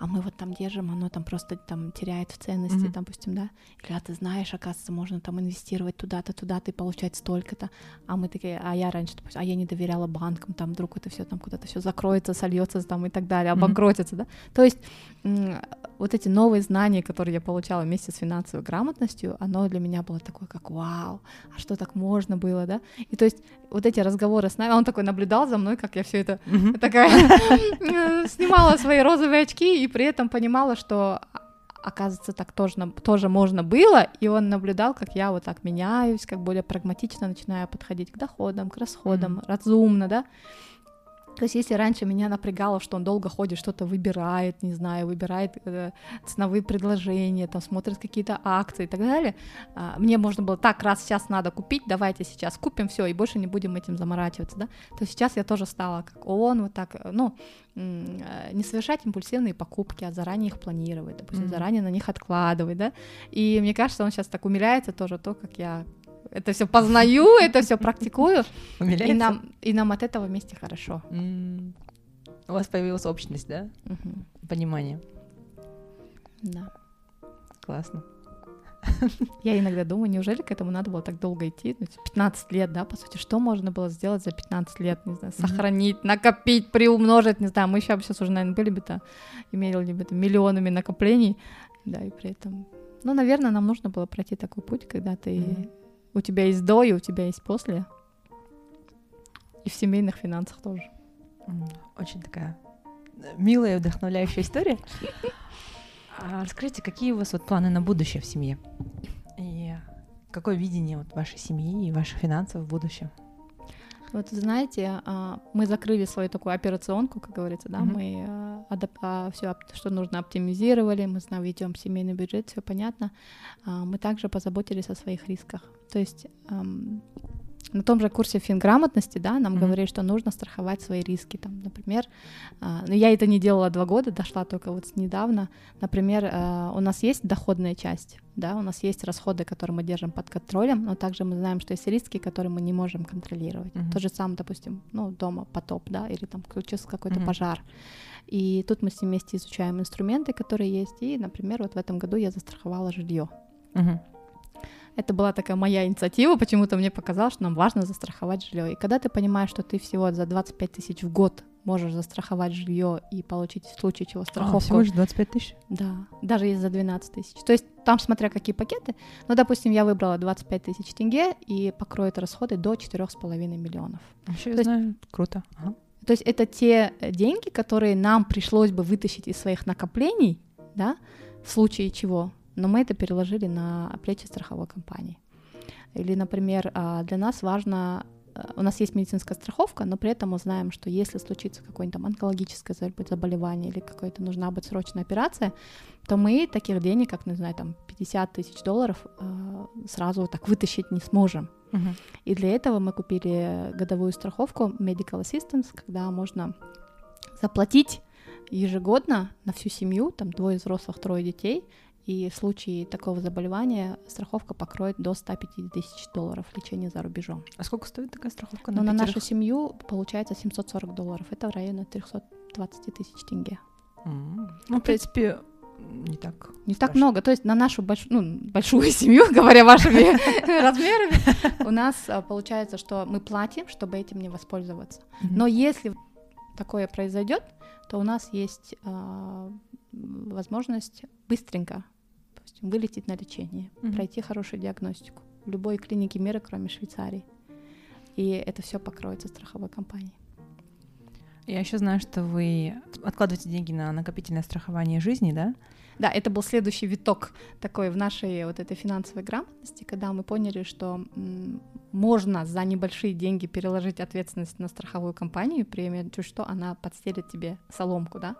а мы вот там держим, оно там просто там теряет в ценности, mm-hmm. допустим, да, или а ты знаешь, оказывается, можно там инвестировать туда-то, туда-то и получать столько-то, а мы такие, а я раньше, допустим, а я не доверяла банкам, там вдруг это все там куда-то все закроется, сольется там и так далее, обанкротится, mm-hmm. да, то есть вот эти новые знания, которые я получала вместе с финансовой грамотностью, оно для меня было такое, как вау, а что так можно было, да, и то есть вот эти разговоры с нами, он такой наблюдал за мной, как я все это mm-hmm. такая [LAUGHS] снимала свои розовые очки и при этом понимала, что оказывается, так тоже, тоже можно было, и он наблюдал, как я вот так меняюсь, как более прагматично начинаю подходить к доходам, к расходам, mm-hmm. разумно, да, то есть если раньше меня напрягало, что он долго ходит, что-то выбирает, не знаю, выбирает э, ценовые предложения, там смотрит какие-то акции и так далее, э, мне можно было так, раз сейчас надо купить, давайте сейчас купим все и больше не будем этим заморачиваться, да, то сейчас я тоже стала как он, вот так, ну, э, не совершать импульсивные покупки, а заранее их планировать, допустим, mm-hmm. заранее на них откладывать, да, и мне кажется, он сейчас так умиляется тоже то, как я это все познаю, это все практикую. [LAUGHS] И нам, и нам от этого вместе хорошо. У вас появилась общность, да? Понимание. Да. Классно. [LAUGHS] Я иногда думаю, неужели к этому надо было так долго идти? 15 ну, лет, да, по сути, что можно было сделать за 15 лет, не знаю, сохранить, накопить, приумножить, не знаю, мы еще сейчас уже, наверное, были бы то имели бы миллионами накоплений, да, и при этом, ну, наверное, нам нужно было пройти такой путь, когда ты mm-hmm у тебя есть до, и у тебя есть после. И в семейных финансах тоже. Очень такая э, милая и вдохновляющая история. А расскажите, какие у вас вот планы на будущее в семье? И какое видение вот вашей семьи и ваших финансов в будущем? Вот знаете, а, мы закрыли свою такую операционку, как говорится, да, mm-hmm. мы а, адап- а, все, что нужно, оптимизировали, мы знаем, ведем семейный бюджет, все понятно. Мы также позаботились о своих рисках. То есть на том же курсе финграмотности, да, нам mm-hmm. говорили, что нужно страховать свои риски, там, например, э, но я это не делала два года, дошла только вот недавно, например, э, у нас есть доходная часть, да, у нас есть расходы, которые мы держим под контролем, но также мы знаем, что есть риски, которые мы не можем контролировать. Mm-hmm. То же самое, допустим, ну, дома потоп, да, или там случился какой-то mm-hmm. пожар. И тут мы с ним вместе изучаем инструменты, которые есть, и, например, вот в этом году я застраховала жилье. Mm-hmm. Это была такая моя инициатива, почему-то мне показалось, что нам важно застраховать жилье. И когда ты понимаешь, что ты всего за 25 тысяч в год можешь застраховать жилье и получить в случае чего страховку. А, всего лишь 25 тысяч? Да, даже если за 12 тысяч. То есть там смотря какие пакеты. Ну, допустим, я выбрала 25 тысяч тенге и покроет расходы до 4,5 миллионов. Вообще, я знаю, круто. Ага. То есть это те деньги, которые нам пришлось бы вытащить из своих накоплений, да, в случае чего но мы это переложили на плечи страховой компании. Или, например, а, для нас важно, а, у нас есть медицинская страховка, но при этом мы знаем, что если случится какое-нибудь там онкологическое заболевание или какая-то нужна быть срочная операция, то мы таких денег, как, не знаю, там 50 тысяч долларов а, сразу так вытащить не сможем. Uh-huh. И для этого мы купили годовую страховку Medical Assistance, когда можно заплатить ежегодно на всю семью, там двое взрослых, трое детей, и в случае такого заболевания страховка покроет до 150 тысяч долларов лечения за рубежом. А сколько стоит такая страховка? На, ну, на нашу семью получается 740 долларов. Это в районе 320 тысяч тенге. Mm. Ну, в принципе, не так. Не страшно. так много. То есть на нашу больш... ну, большую [LAUGHS] семью, говоря вашими [LAUGHS] размерами, [LAUGHS] у нас а, получается, что мы платим, чтобы этим не воспользоваться. Но если такое произойдет, то у нас есть а, возможность быстренько допустим, вылететь на лечение, mm-hmm. пройти хорошую диагностику в любой клинике мира, кроме Швейцарии. И это все покроется страховой компанией. Я еще знаю, что вы откладываете деньги на накопительное страхование жизни, да? Да, это был следующий виток такой в нашей вот этой финансовой грамотности, когда мы поняли, что можно за небольшие деньги переложить ответственность на страховую компанию, при чуть что она подстелит тебе соломку, да.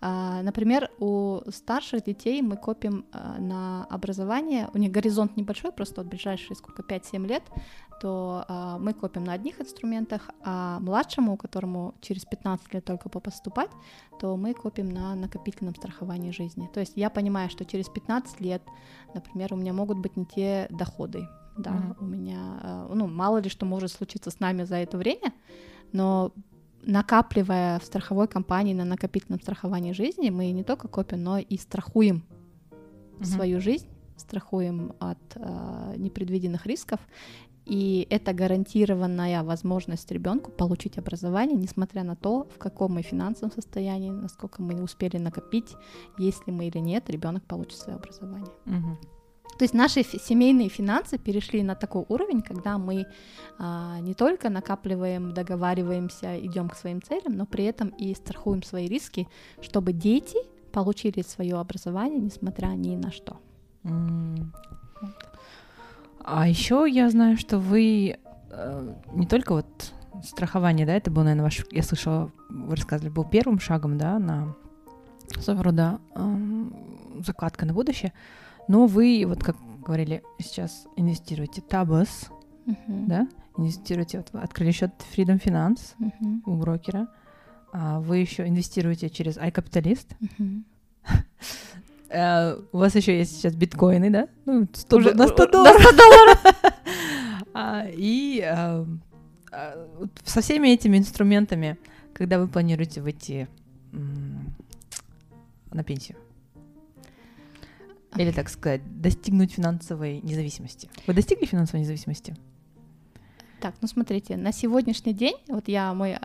А, например, у старших детей мы копим а, на образование, у них горизонт небольшой, просто вот ближайшие сколько, 5-7 лет, то а, мы копим на одних инструментах, а младшему, которому через 15 лет только поступать, то мы копим на накопительном страховании жизни. То есть я понимаю, что через 15 лет, например, у меня могут быть не те доходы, да, mm-hmm. у меня, э, ну, мало ли что может случиться с нами за это время, но накапливая в страховой компании на накопительном страховании жизни, мы не только копим, но и страхуем mm-hmm. свою жизнь, страхуем от э, непредвиденных рисков, и это гарантированная возможность ребенку получить образование, несмотря на то, в каком мы финансовом состоянии, насколько мы успели накопить, если мы или нет, ребенок получит свое образование. Угу. То есть наши семейные финансы перешли на такой уровень, когда мы а, не только накапливаем, договариваемся, идем к своим целям, но при этом и страхуем свои риски, чтобы дети получили свое образование, несмотря ни на что. Mm. А еще я знаю, что вы э, не только вот страхование, да, это был, наверное, ваш, я слышала, вы рассказывали, был первым шагом, да, на своего рода э, закладка на будущее, но вы, вот как говорили, сейчас инвестируете Табас, uh-huh. да, инвестируете, вот открыли счет Freedom Finance uh-huh. у брокера, а вы еще инвестируете через iCapitalist, uh-huh. [LAUGHS] Uh, у вас еще есть сейчас биткоины, да? Ну, 100, Уже, на 100 долларов. На 100 долларов. uh, [LAUGHS] и uh, uh, со всеми этими инструментами, когда вы планируете выйти на пенсию? Или, так сказать, достигнуть финансовой независимости? Вы достигли финансовой независимости? Так, ну смотрите, на сегодняшний день, вот я мой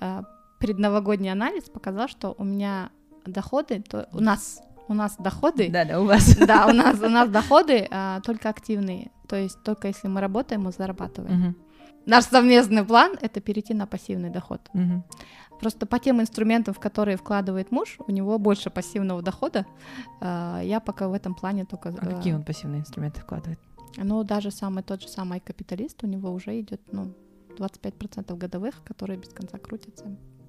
предновогодний анализ показал, что у меня доходы, то у нас у нас доходы. Да, да, у вас. [LAUGHS] Да, у нас у нас доходы а, только активные. То есть только если мы работаем, мы зарабатываем. Угу. Наш совместный план это перейти на пассивный доход. Угу. Просто по тем инструментам, в которые вкладывает муж, у него больше пассивного дохода. А, я пока в этом плане только. А какие он пассивные инструменты вкладывает? Ну, даже самый тот же самый капиталист, у него уже идет, ну, 25% годовых, которые без конца крутятся.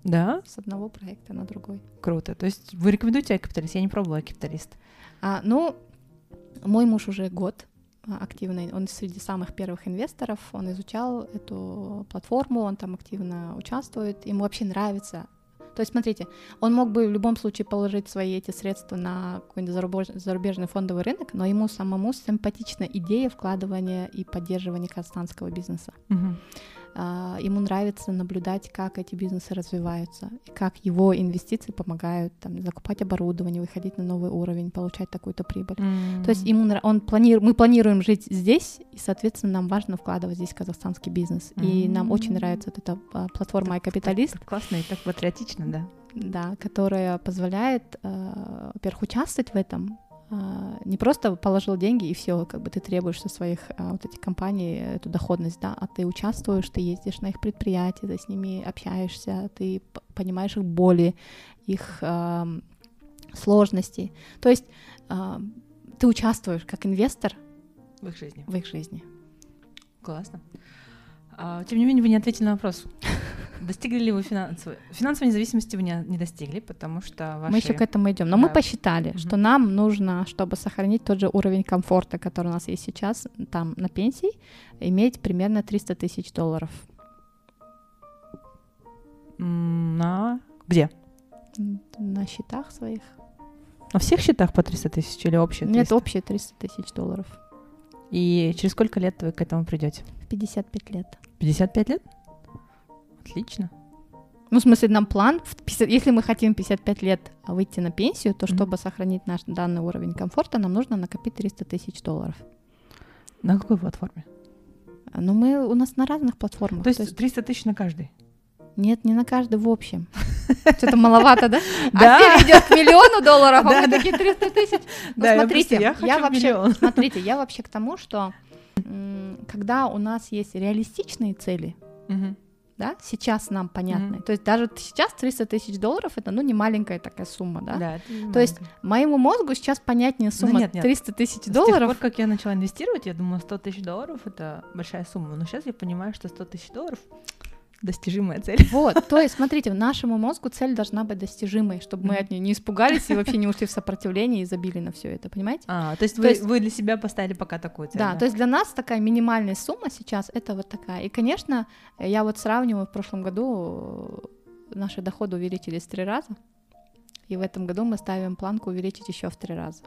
Да? С одного проекта на другой. Круто. То есть вы рекомендуете капиталист? Я не пробовала капиталист. А, ну, мой муж уже год а, активный, он среди самых первых инвесторов, он изучал эту платформу, он там активно участвует, ему вообще нравится. То есть, смотрите, он мог бы в любом случае положить свои эти средства на какой-нибудь зарубеж... зарубежный фондовый рынок, но ему самому симпатична идея вкладывания и поддерживания казахстанского бизнеса. Угу. А, ему нравится наблюдать, как эти бизнесы развиваются, и как его инвестиции помогают там, закупать оборудование, выходить на новый уровень, получать такую-то прибыль. Mm. То есть ему он планирует, мы планируем жить здесь, и, соответственно, нам важно вкладывать здесь казахстанский бизнес. Mm. И нам очень нравится вот эта а, платформа iCapitalist. Классно и так патриотично, да. Да, которая позволяет, э, во-первых, участвовать в этом, а, не просто положил деньги и все, как бы ты требуешь со своих а, вот этих компаний эту доходность, да, а ты участвуешь, ты ездишь на их предприятия, ты с ними общаешься, ты понимаешь их боли, их э, сложности. То есть э, ты участвуешь как инвестор в их жизни. В их жизни. Классно. А, тем не менее, вы не ответили на вопрос. Достигли ли вы финансовой... Финансовой независимости вы не, не достигли, потому что ваши... Мы еще к этому идем. Но да. мы посчитали, угу. что нам нужно, чтобы сохранить тот же уровень комфорта, который у нас есть сейчас, там, на пенсии, иметь примерно 300 тысяч долларов. На... Где? На счетах своих. На всех счетах по 300 тысяч или общие 300? Нет, общие 300 тысяч долларов. И через сколько лет вы к этому придете? В 55 лет. 55 лет? Отлично. Ну, в смысле, нам план, если мы хотим 55 лет выйти на пенсию, то чтобы mm-hmm. сохранить наш данный уровень комфорта, нам нужно накопить 300 тысяч долларов. На какой платформе? Ну, мы у нас на разных платформах. То есть, то есть 300 тысяч на каждый? Нет, не на каждый в общем. [LAUGHS] Что-то маловато, да? Да. А идет к миллиону долларов, а мы такие 300 тысяч. Ну, смотрите, я вообще, смотрите, я вообще к тому, что когда у нас есть реалистичные цели, да, сейчас нам понятны. Мгм. То есть даже сейчас 300 тысяч долларов это, ну, не маленькая такая сумма, да. Да, это То есть моему мозгу сейчас понятнее сумма нет, нет. 300 тысяч С тех долларов. пор, как я начала инвестировать, я думала, 100 тысяч долларов — это большая сумма. Но сейчас я понимаю, что 100 тысяч долларов — достижимая цель. [LAUGHS] Вот, то есть, смотрите, нашему мозгу цель должна быть достижимой, чтобы мы от нее не испугались и вообще не ушли в сопротивление и забили на все это, понимаете? А, то есть, То вы, есть- вы для себя поставили пока такую цель, Да, то есть для нас такая минимальная сумма сейчас это вот такая. И, конечно, я вот сравниваю, в прошлом году наши доходы увеличились в три раза, и в этом году мы ставим планку увеличить еще в три раза.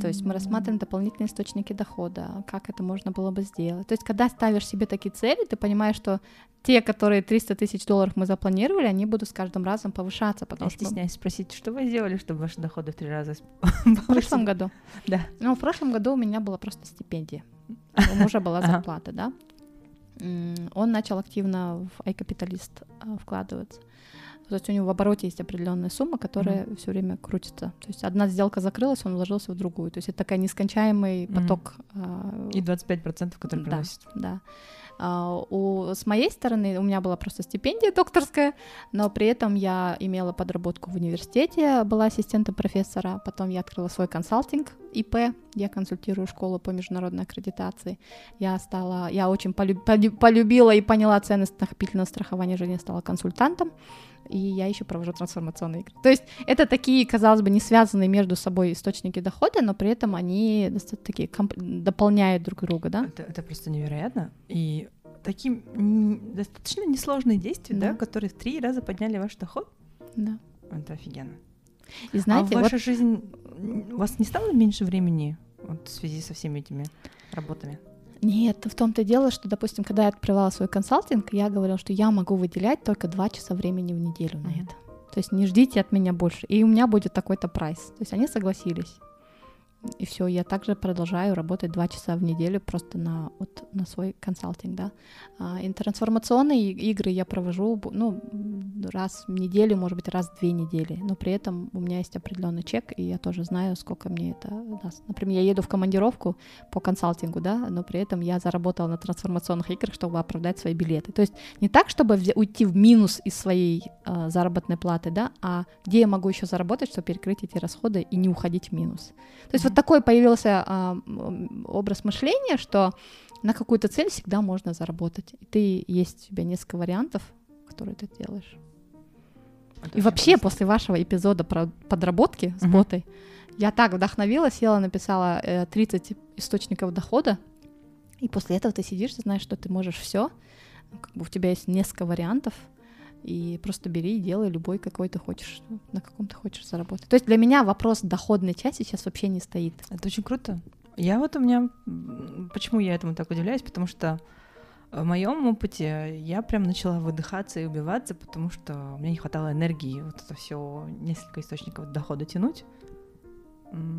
То есть мы рассматриваем дополнительные источники дохода, как это можно было бы сделать. То есть когда ставишь себе такие цели, ты понимаешь, что те, которые 300 тысяч долларов мы запланировали, они будут с каждым разом повышаться, Я потому что стесняюсь спросить, что вы сделали, чтобы ваши доходы в три раза [LAUGHS] в прошлом году. Да. Ну, в прошлом году у меня была просто стипендия. У мужа была зарплата, да. Он начал активно в iCapitalist а, вкладываться. То есть у него в обороте есть определенная сумма, которая все время крутится. То есть одна сделка закрылась, он вложился в другую. То есть это такой нескончаемый поток. а, И 25%, которые Да. приносят. да. А, у, с моей стороны у меня была просто стипендия докторская, но при этом я имела подработку в университете, была ассистентом профессора, потом я открыла свой консалтинг ИП, я консультирую школу по международной аккредитации. Я стала, я очень полю- полю- полюбила и поняла ценность накопительного страхования жизни, стала консультантом, и я еще провожу трансформационные игры. То есть это такие, казалось бы, не связанные между собой источники дохода, но при этом они достаточно такие комп- дополняют друг друга, да? Это, это просто невероятно. И такие достаточно несложные действия, да. Да. которые в три раза подняли ваш доход, Да. это офигенно. И знаете, а вот ваша жизнь, м, у вас не стало меньше времени вот, в связи со всеми этими работами? Нет, в том-то дело, что, допустим, когда я открывала свой консалтинг, я говорила, что я могу выделять только два часа времени в неделю на это. То есть не ждите от меня больше. И у меня будет такой-то прайс. То есть они согласились. И все, я также продолжаю работать два часа в неделю просто на, вот, на свой консалтинг, да. А, и трансформационные игры я провожу, ну, раз в неделю, может быть, раз в две недели, но при этом у меня есть определенный чек, и я тоже знаю, сколько мне это даст. Например, я еду в командировку по консалтингу, да, но при этом я заработала на трансформационных играх, чтобы оправдать свои билеты. То есть не так, чтобы уйти в минус из своей а, заработной платы, да, а где я могу еще заработать, чтобы перекрыть эти расходы и не уходить в минус. То есть вот такой появился а, образ мышления, что на какую-то цель всегда можно заработать. И ты есть у тебя несколько вариантов, которые ты делаешь. Это И вообще классно. после вашего эпизода про подработки с Мгм. ботой я так вдохновилась, села, написала э, 30 источников дохода, и после этого ты сидишь, ты знаешь, что ты можешь все, как бы у тебя есть несколько вариантов, и просто бери и делай любой, какой ты хочешь, на каком ты хочешь заработать. То есть для меня вопрос доходной части сейчас вообще не стоит. Это очень круто. Я вот у меня... Почему я этому так удивляюсь? Потому что в моем опыте я прям начала выдыхаться и убиваться, потому что мне не хватало энергии вот это все несколько источников дохода тянуть.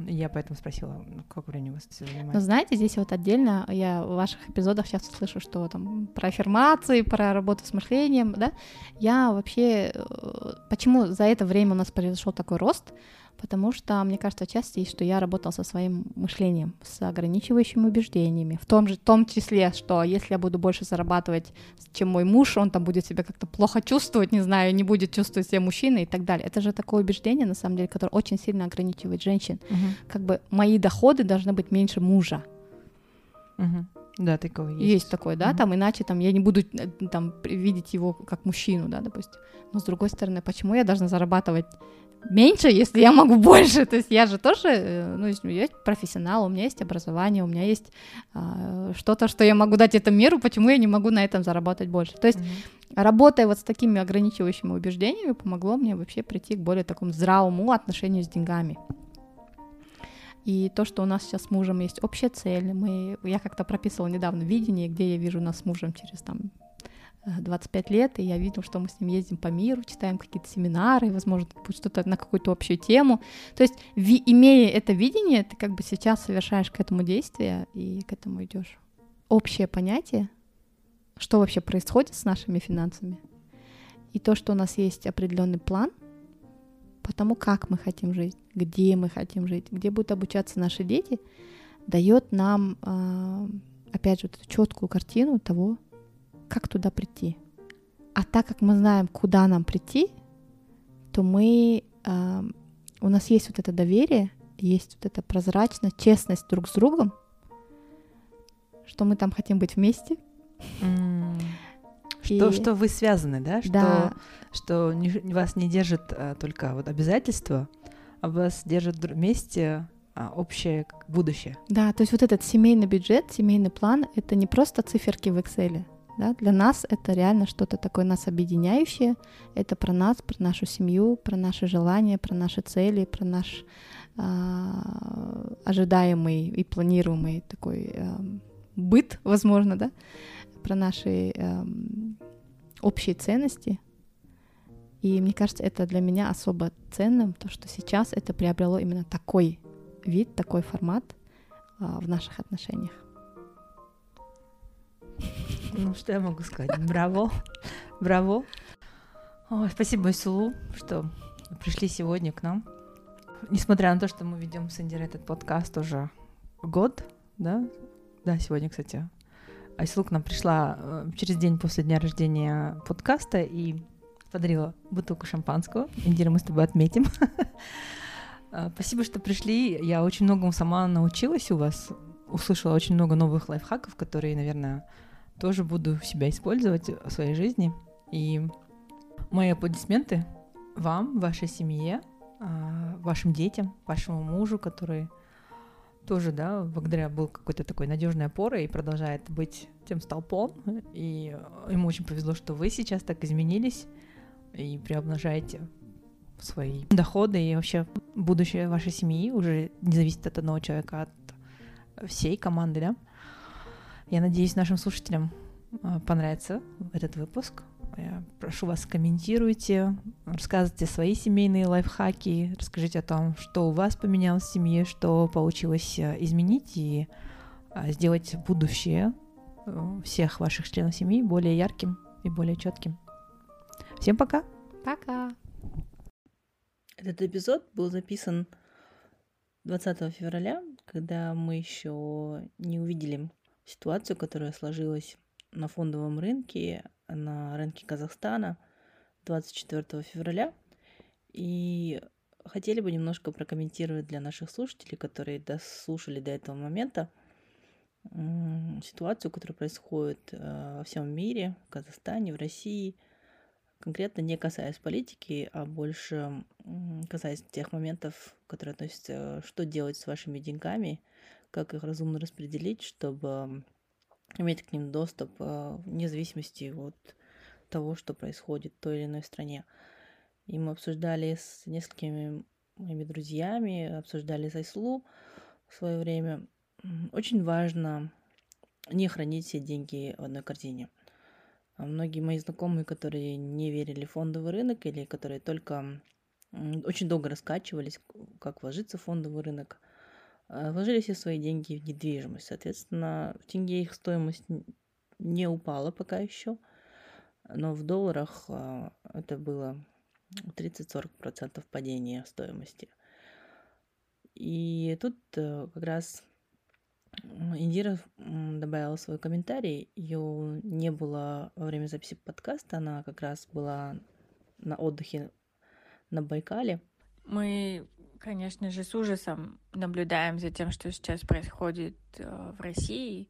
Я поэтому спросила, ну, как у вас это всё Но занимает? знаете, здесь вот отдельно я в ваших эпизодах сейчас слышу, что там про аффирмации, про работу с мышлением, да. Я вообще... э, Почему за это время у нас произошел такой рост? Потому что, мне кажется, есть, что я работала со своим мышлением, с ограничивающими убеждениями. В том же, в том числе, что если я буду больше зарабатывать, чем мой муж, он там будет себя как-то плохо чувствовать, не знаю, не будет чувствовать себя мужчиной и так далее. Это же такое убеждение, на самом деле, которое очень сильно ограничивает женщин. Мгм, Как бы мои доходы должны быть меньше мужа. мгм. Да, такого есть. Есть, такое, да, Мгм. там иначе там я не буду э, там видеть его как мужчину, да, допустим. Но с другой стороны, почему я должна зарабатывать меньше, если я могу больше? То есть я же тоже, э, ну, есть- я профессионал, у меня есть образование, у меня есть а, что-то, что я могу дать этому миру, почему я не могу на этом заработать больше? То есть Мгм. работая вот с такими ограничивающими убеждениями, помогло мне вообще прийти к более такому здравому отношению с деньгами. И то, что у нас сейчас с мужем есть общая цель, мы, я как-то прописывала недавно видение, где я вижу нас с мужем через там э, 25 лет, и я видел, что мы с ним ездим по миру, читаем какие-то семинары, возможно, что-то на какую-то общую тему. То есть, ви- имея это видение, ты как бы сейчас совершаешь к этому действие и к этому идешь. Общее понятие, что вообще происходит с нашими финансами, и то, что у нас есть определенный план по тому, как мы хотим жить, где мы хотим жить, где будут обучаться наши дети, дает нам, а, опять же, вот эту четкую картину того, как туда прийти. А так как мы знаем, куда нам прийти, то мы э, у нас есть вот это доверие, есть вот эта прозрачность, честность друг с другом, что мы там хотим быть вместе. Mm. И... Что, что вы связаны, да? да. Что, что не, вас не держит а, только вот обязательства, а вас держит вместе а, общее будущее. Да, то есть вот этот семейный бюджет, семейный план — это не просто циферки в Excel. Да? Для нас это реально что-то такое нас объединяющее. Это про нас, про нашу семью, про наши желания, про наши цели, про наш а, ожидаемый и планируемый такой а, быт, возможно, да, про наши а, общие ценности. И мне кажется, это для меня особо ценным, то, что сейчас это приобрело именно такой вид, такой формат а, в наших отношениях. Ну, что я могу сказать? Браво, браво. Ой, спасибо, Исулу, что пришли сегодня к нам несмотря на то, что мы ведем с Индирой этот подкаст уже год, да, да, сегодня, кстати, Айсулу к нам пришла э, через день после дня рождения подкаста и подарила бутылку шампанского. Индира, мы с тобой отметим. [LAUGHS] Э, спасибо, что пришли. Я очень многому сама научилась у вас. Услышала очень много новых лайфхаков, которые, наверное, тоже буду себя использовать в своей жизни. И мои аплодисменты вам, вашей семье, а, вашим детям, вашему мужу, который тоже, да, благодаря был какой-то такой надежной опорой и продолжает быть тем столпом. И ему очень повезло, что вы сейчас так изменились и приумножаете свои доходы и вообще будущее вашей семьи уже не зависит от одного человека, от всей команды, да. Я надеюсь, нашим слушателям а, понравится этот выпуск. Я прошу вас, комментируйте, рассказывайте свои семейные лайфхаки, расскажите о том, что у вас поменялось в семье, что получилось э, изменить и а, сделать будущее э, всех ваших членов семьи более ярким и более четким. Всем пока! Пока! Этот эпизод был записан 20 февраля, когда мы еще не увидели ситуацию, которая сложилась на фондовом рынке, на рынке Казахстана 24 февраля. И хотели бы немножко прокомментировать для наших слушателей, которые дослушали до этого момента, ситуацию, которая происходит э, во всем мире, в Казахстане, в России, конкретно не касаясь политики, а больше касаясь тех моментов, которые относятся, что делать с вашими деньгами, как их разумно распределить, чтобы иметь к ним доступ э, вне зависимости от того, что происходит в той или иной стране. И мы обсуждали с несколькими моими друзьями, обсуждали с Айслу в свое время. Очень важно не хранить все деньги в одной корзине. А многие мои знакомые, которые не верили в фондовый рынок или которые только очень долго раскачивались, как вложиться в фондовый рынок – вложили все свои деньги в недвижимость. Соответственно, в тенге их стоимость не упала пока еще, но в долларах э, это было 30-40% падения стоимости. И тут э, как раз Индира добавила свой комментарий. Ее не было во время записи подкаста, она как раз была на отдыхе на Байкале. Мы конечно же, с ужасом наблюдаем за тем, что сейчас происходит э, в России.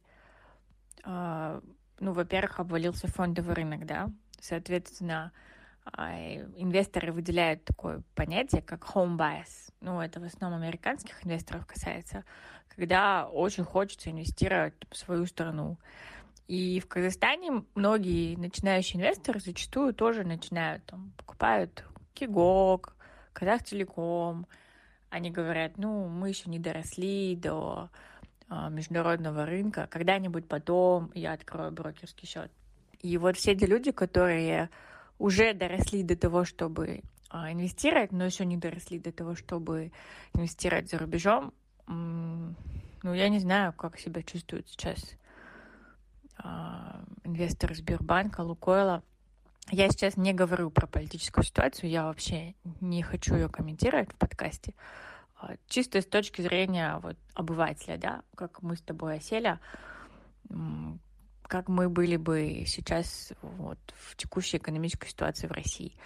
Э, ну, во-первых, обвалился фондовый рынок, да, соответственно, э, инвесторы выделяют такое понятие, как home bias. Ну, это в основном американских инвесторов касается, когда очень хочется инвестировать в свою страну. И в Казахстане многие начинающие инвесторы зачастую тоже начинают, там, покупают Кигок, Казахтелеком, они говорят, ну, мы еще не доросли до а, международного рынка, когда-нибудь потом я открою брокерский счет. И вот все эти люди, которые уже доросли до того, чтобы а, инвестировать, но еще не доросли до того, чтобы инвестировать за рубежом, ну, я не знаю, как себя чувствуют сейчас а, инвесторы Сбербанка, Лукойла. Я сейчас не говорю про политическую ситуацию, я вообще не хочу ее комментировать в подкасте. А, чисто с точки зрения вот, обывателя, да, как мы с тобой осели, как мы были бы сейчас вот, в текущей экономической ситуации в России.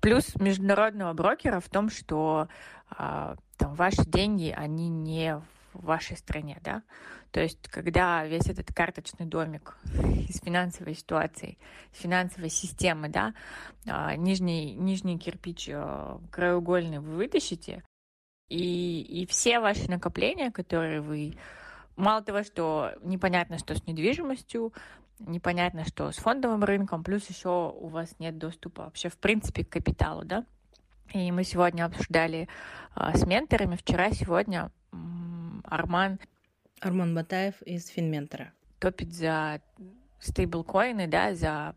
Плюс международного брокера в том, что а, там ваши деньги, они не в вашей стране, да. То есть, когда весь этот карточный домик [LAUGHS] из финансовой ситуации, из финансовой системы, да, а, нижний, нижний кирпич а, краеугольный вы вытащите, и, и все ваши накопления, которые вы... Мало того, что непонятно, что с недвижимостью, непонятно, что с фондовым рынком, плюс еще у вас нет доступа вообще в принципе к капиталу, да. И мы сегодня обсуждали а, с менторами, вчера, сегодня Арман... Арман Батаев из Финментора. Топит за стейблкоины, да, за,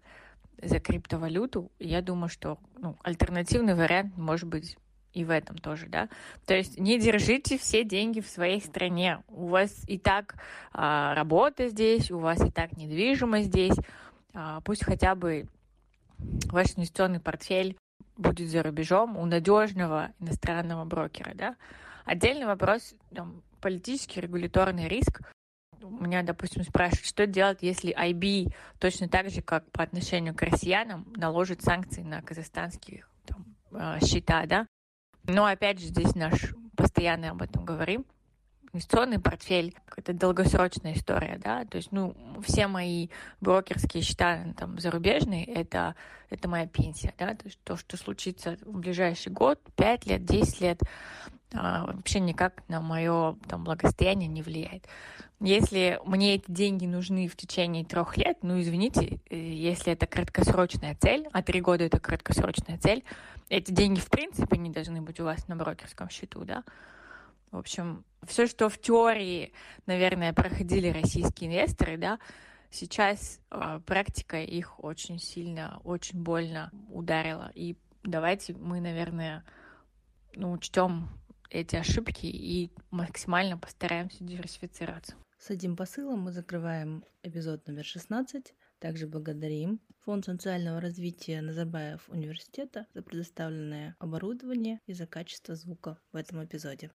за криптовалюту. Я думаю, что ну, альтернативный вариант может быть и в этом тоже, да. То есть не держите все деньги в своей стране. У вас и так а, работа здесь, у вас и так недвижимость здесь. А, пусть хотя бы ваш инвестиционный портфель будет за рубежом у надежного иностранного брокера, да. Отдельный вопрос, там, политический регуляторный риск. У меня, допустим, спрашивают, что делать, если IB точно так же, как по отношению к россиянам, наложит санкции на казахстанские там, э, счета, да? Но опять же, здесь наш постоянно об этом говорим инвестиционный портфель, это долгосрочная история, да, то есть, ну, все мои брокерские счета там зарубежные, это, это моя пенсия, да, то есть то, что случится в ближайший год, 5 лет, 10 лет, вообще никак на мое там благосостояние не влияет. Если мне эти деньги нужны в течение трех лет, ну, извините, э, если это краткосрочная цель, а три года это краткосрочная цель, эти деньги в принципе не должны быть у вас на брокерском счету, да, в общем, все, что в теории, наверное, проходили российские инвесторы, да, сейчас э, практика их очень сильно, очень больно ударила. И давайте мы, наверное, ну, учтем эти ошибки и максимально постараемся диверсифицироваться. С этим посылом мы закрываем эпизод номер 16. Также благодарим Фонд социального развития Назарбаев университета за предоставленное оборудование и за качество звука в этом эпизоде.